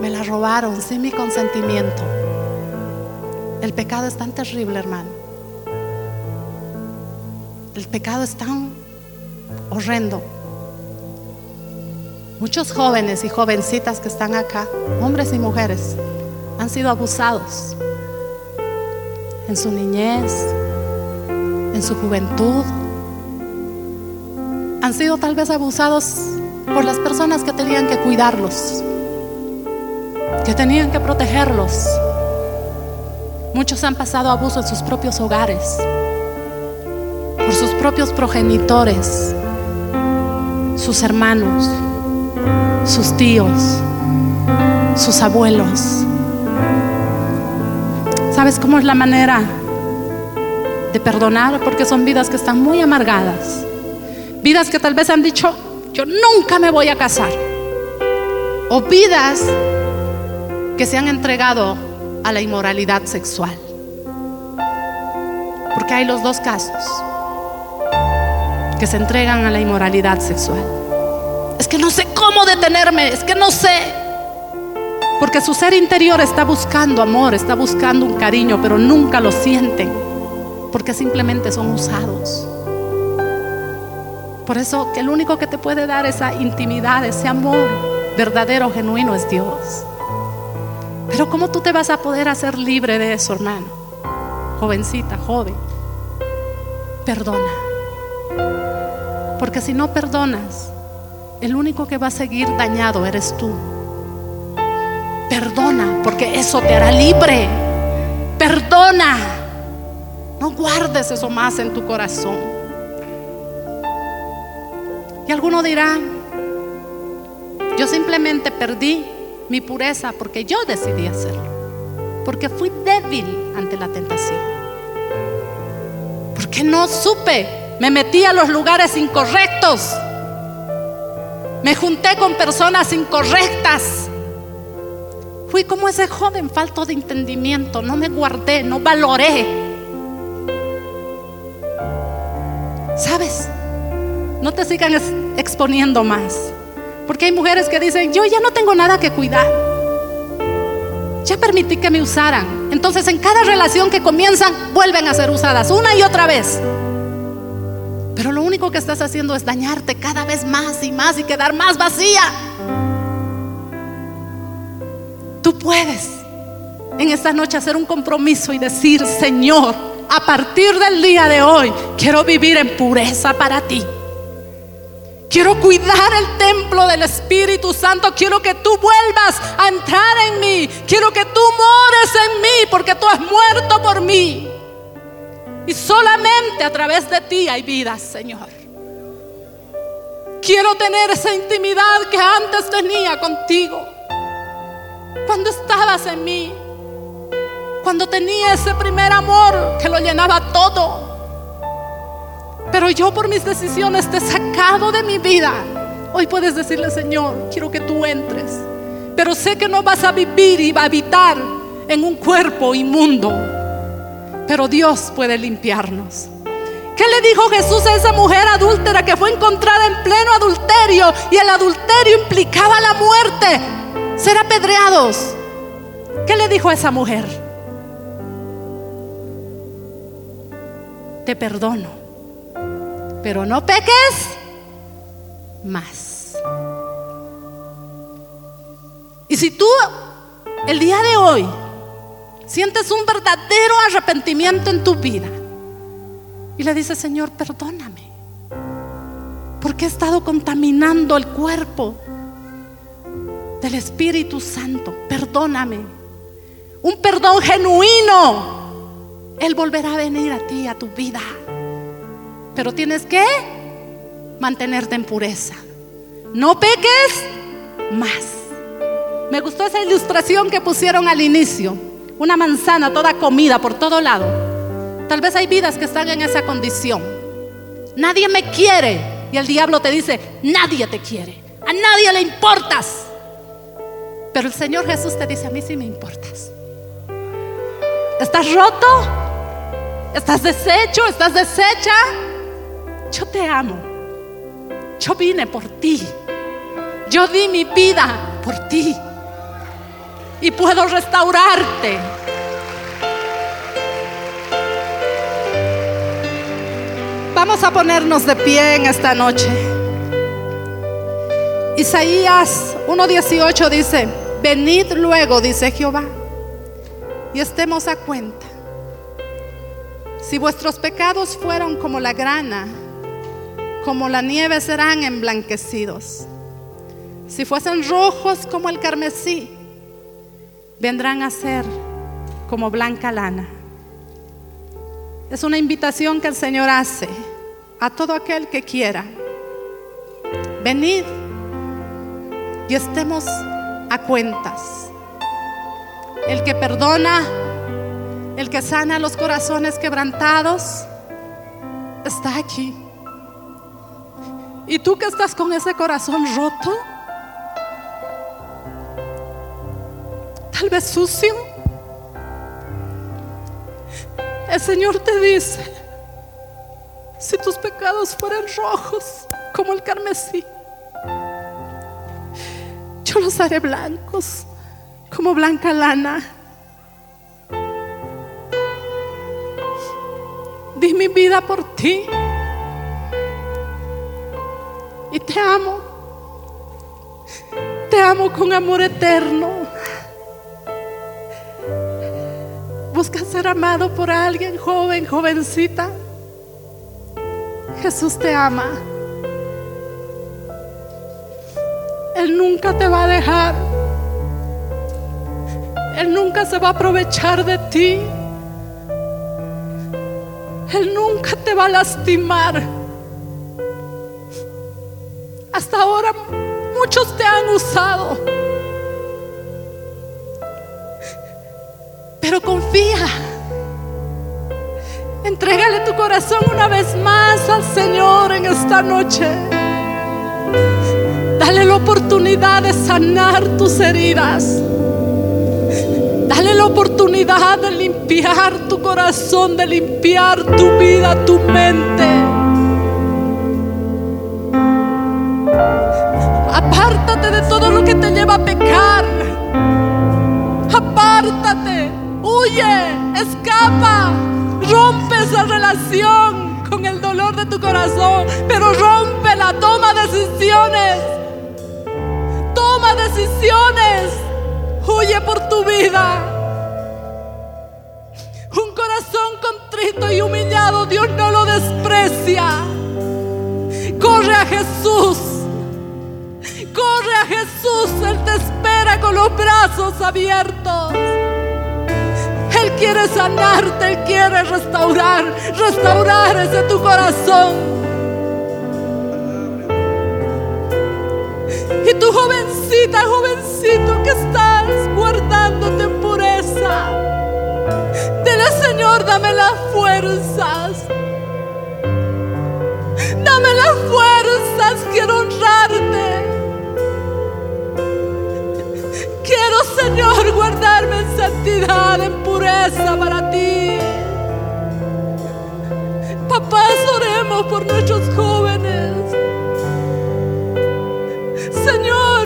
me la robaron sin mi consentimiento. El pecado es tan terrible, hermano. El pecado es tan horrendo. Muchos jóvenes y jovencitas que están acá, hombres y mujeres, han sido abusados en su niñez, en su juventud. Han sido tal vez abusados por las personas que tenían que cuidarlos, que tenían que protegerlos. Muchos han pasado abuso en sus propios hogares, por sus propios progenitores, sus hermanos, sus tíos, sus abuelos. ¿Sabes cómo es la manera de perdonar? Porque son vidas que están muy amargadas. Vidas que tal vez han dicho, yo nunca me voy a casar. O vidas que se han entregado a la inmoralidad sexual. Porque hay los dos casos que se entregan a la inmoralidad sexual. Es que no sé cómo detenerme, es que no sé. Porque su ser interior está buscando amor, está buscando un cariño, pero nunca lo sienten. porque simplemente son usados. Por eso que el único que te puede dar esa intimidad, ese amor verdadero, genuino es Dios. Pero ¿cómo tú te vas a poder hacer libre de eso, hermano? Jovencita, joven. Perdona. Porque si no perdonas, el único que va a seguir dañado eres tú. Perdona, porque eso te hará libre. Perdona. No guardes eso más en tu corazón. Y alguno dirá, yo simplemente perdí mi pureza porque yo decidí hacerlo. Porque fui débil ante la tentación. Porque no supe. Me metí a los lugares incorrectos. Me junté con personas incorrectas. Fui como ese joven falto de entendimiento. No me guardé, no valoré. ¿Sabes? No te sigan exponiendo más. Porque hay mujeres que dicen, yo ya no tengo nada que cuidar. Ya permití que me usaran. Entonces en cada relación que comienzan, vuelven a ser usadas una y otra vez. Pero lo único que estás haciendo es dañarte cada vez más y más y quedar más vacía. Tú puedes en esta noche hacer un compromiso y decir, Señor, a partir del día de hoy quiero vivir en pureza para ti. Quiero cuidar el templo del Espíritu Santo. Quiero que tú vuelvas a entrar en mí. Quiero que tú mores en mí porque tú has muerto por mí. Y solamente a través de ti hay vida, Señor. Quiero tener esa intimidad que antes tenía contigo. Cuando estabas en mí. Cuando tenía ese primer amor que lo llenaba todo. Pero yo por mis decisiones te he sacado de mi vida. Hoy puedes decirle, Señor, quiero que tú entres. Pero sé que no vas a vivir y va a habitar en un cuerpo inmundo. Pero Dios puede limpiarnos. ¿Qué le dijo Jesús a esa mujer adúltera que fue encontrada en pleno adulterio y el adulterio implicaba la muerte? Ser apedreados. ¿Qué le dijo a esa mujer? Te perdono pero no peques más. Y si tú el día de hoy sientes un verdadero arrepentimiento en tu vida y le dices, Señor, perdóname, porque he estado contaminando el cuerpo del Espíritu Santo, perdóname. Un perdón genuino, Él volverá a venir a ti, a tu vida. Pero tienes que mantenerte en pureza. No peques más. Me gustó esa ilustración que pusieron al inicio. Una manzana toda comida por todo lado. Tal vez hay vidas que están en esa condición. Nadie me quiere. Y el diablo te dice, nadie te quiere. A nadie le importas. Pero el Señor Jesús te dice, a mí sí me importas. ¿Estás roto? ¿Estás deshecho? ¿Estás deshecha? Yo te amo. Yo vine por ti. Yo di mi vida por ti. Y puedo restaurarte. Vamos a ponernos de pie en esta noche. Isaías 1.18 dice, venid luego, dice Jehová, y estemos a cuenta. Si vuestros pecados fueron como la grana, como la nieve serán emblanquecidos. Si fuesen rojos como el carmesí, vendrán a ser como blanca lana. Es una invitación que el Señor hace a todo aquel que quiera. Venid y estemos a cuentas. El que perdona, el que sana los corazones quebrantados, está aquí. ¿Y tú que estás con ese corazón roto? Tal vez sucio. El Señor te dice, si tus pecados fueran rojos como el carmesí, yo los haré blancos como blanca lana. Di mi vida por ti. Y te amo. Te amo con amor eterno. Busca ser amado por alguien joven, jovencita. Jesús te ama. Él nunca te va a dejar. Él nunca se va a aprovechar de ti. Él nunca te va a lastimar. Hasta ahora muchos te han usado. Pero confía. Entrégale tu corazón una vez más al Señor en esta noche. Dale la oportunidad de sanar tus heridas. Dale la oportunidad de limpiar tu corazón, de limpiar tu vida, tu mente. De todo lo que te lleva a pecar. Apártate, huye, escapa, rompe esa relación con el dolor de tu corazón, pero rómpela, toma decisiones. Toma decisiones. Huye por tu vida. Un corazón contrito y humillado, Dios no lo desprecia. Corre a Jesús. Corre a Jesús. Él te espera con los brazos abiertos. Él quiere sanarte, Él quiere restaurar, restaurar ese tu corazón. Y tu jovencita, jovencito que estás guardándote en pureza. Dile, Señor, dame las fuerzas. Dame las fuerzas, quiero guardarme en santidad, en pureza para ti. Papás, oremos por nuestros jóvenes. Señor,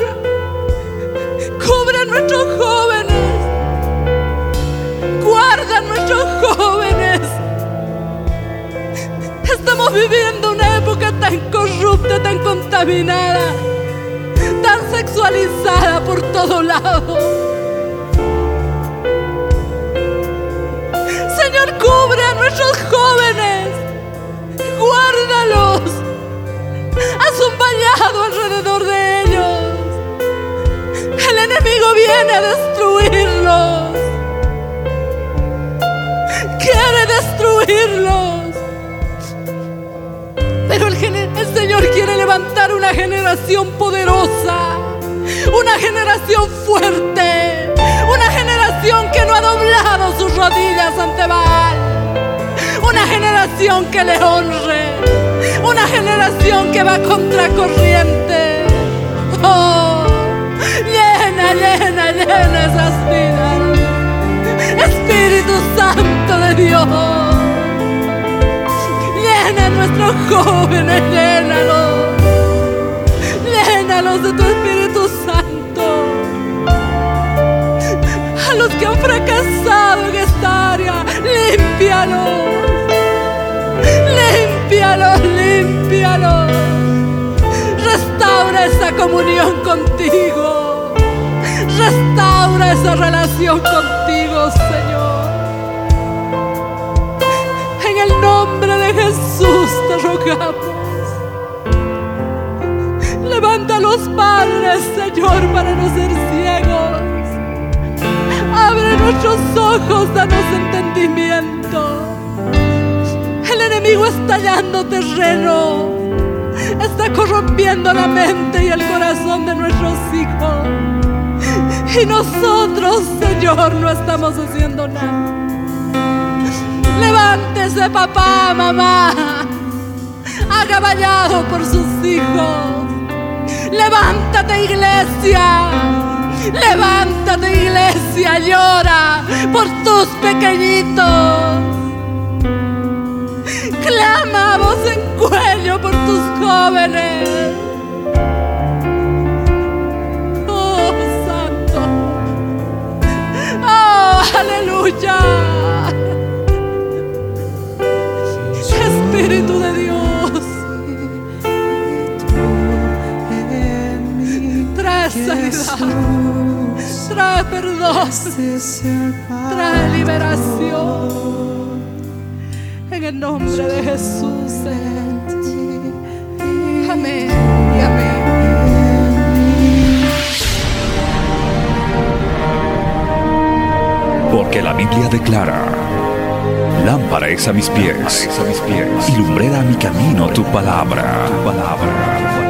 cubre a nuestros jóvenes. Guarda a nuestros jóvenes. Estamos viviendo una época tan corrupta, tan contaminada, tan sexualizada por todos lados. Cubre a nuestros jóvenes. Guárdalos. Haz un vallado alrededor de ellos. El enemigo viene a destruirlos. Quiere destruirlos. Pero el, el Señor quiere levantar una generación poderosa. Una generación fuerte. Una generación que no ha doblado sus rodillas ante Baal. Una generación que le honre. Una generación que va contra corriente. Oh, llena, llena, llena esas vidas. Espíritu Santo de Dios. Llena a nuestros jóvenes, llénalos. Llénalos de tu Espíritu los que han fracasado en esta área, límpialos. Límpialos, límpialos. Restaura esa comunión contigo. Restaura esa relación contigo, Señor. En el nombre de Jesús te rogamos. Levanta los padres, Señor, para no ser ciegos. Abre nuestros ojos, danos entendimiento. El enemigo está hallando terreno. Está corrompiendo la mente y el corazón de nuestros hijos. Y nosotros, Señor, no estamos haciendo nada. Levántese, papá, mamá. Haga vallado por sus hijos. Levántate, iglesia. Levántate, iglesia. Llora por tus pequeñitos. Clama voz en cuello por tus jóvenes. Oh, santo. Oh, aleluya. Trae perdón. Trae liberación. En el nombre de Jesús. Amén y amén. Porque la Biblia declara, lámpara es a mis pies, a mis pies y lumbrera a mi camino tu palabra. tu palabra.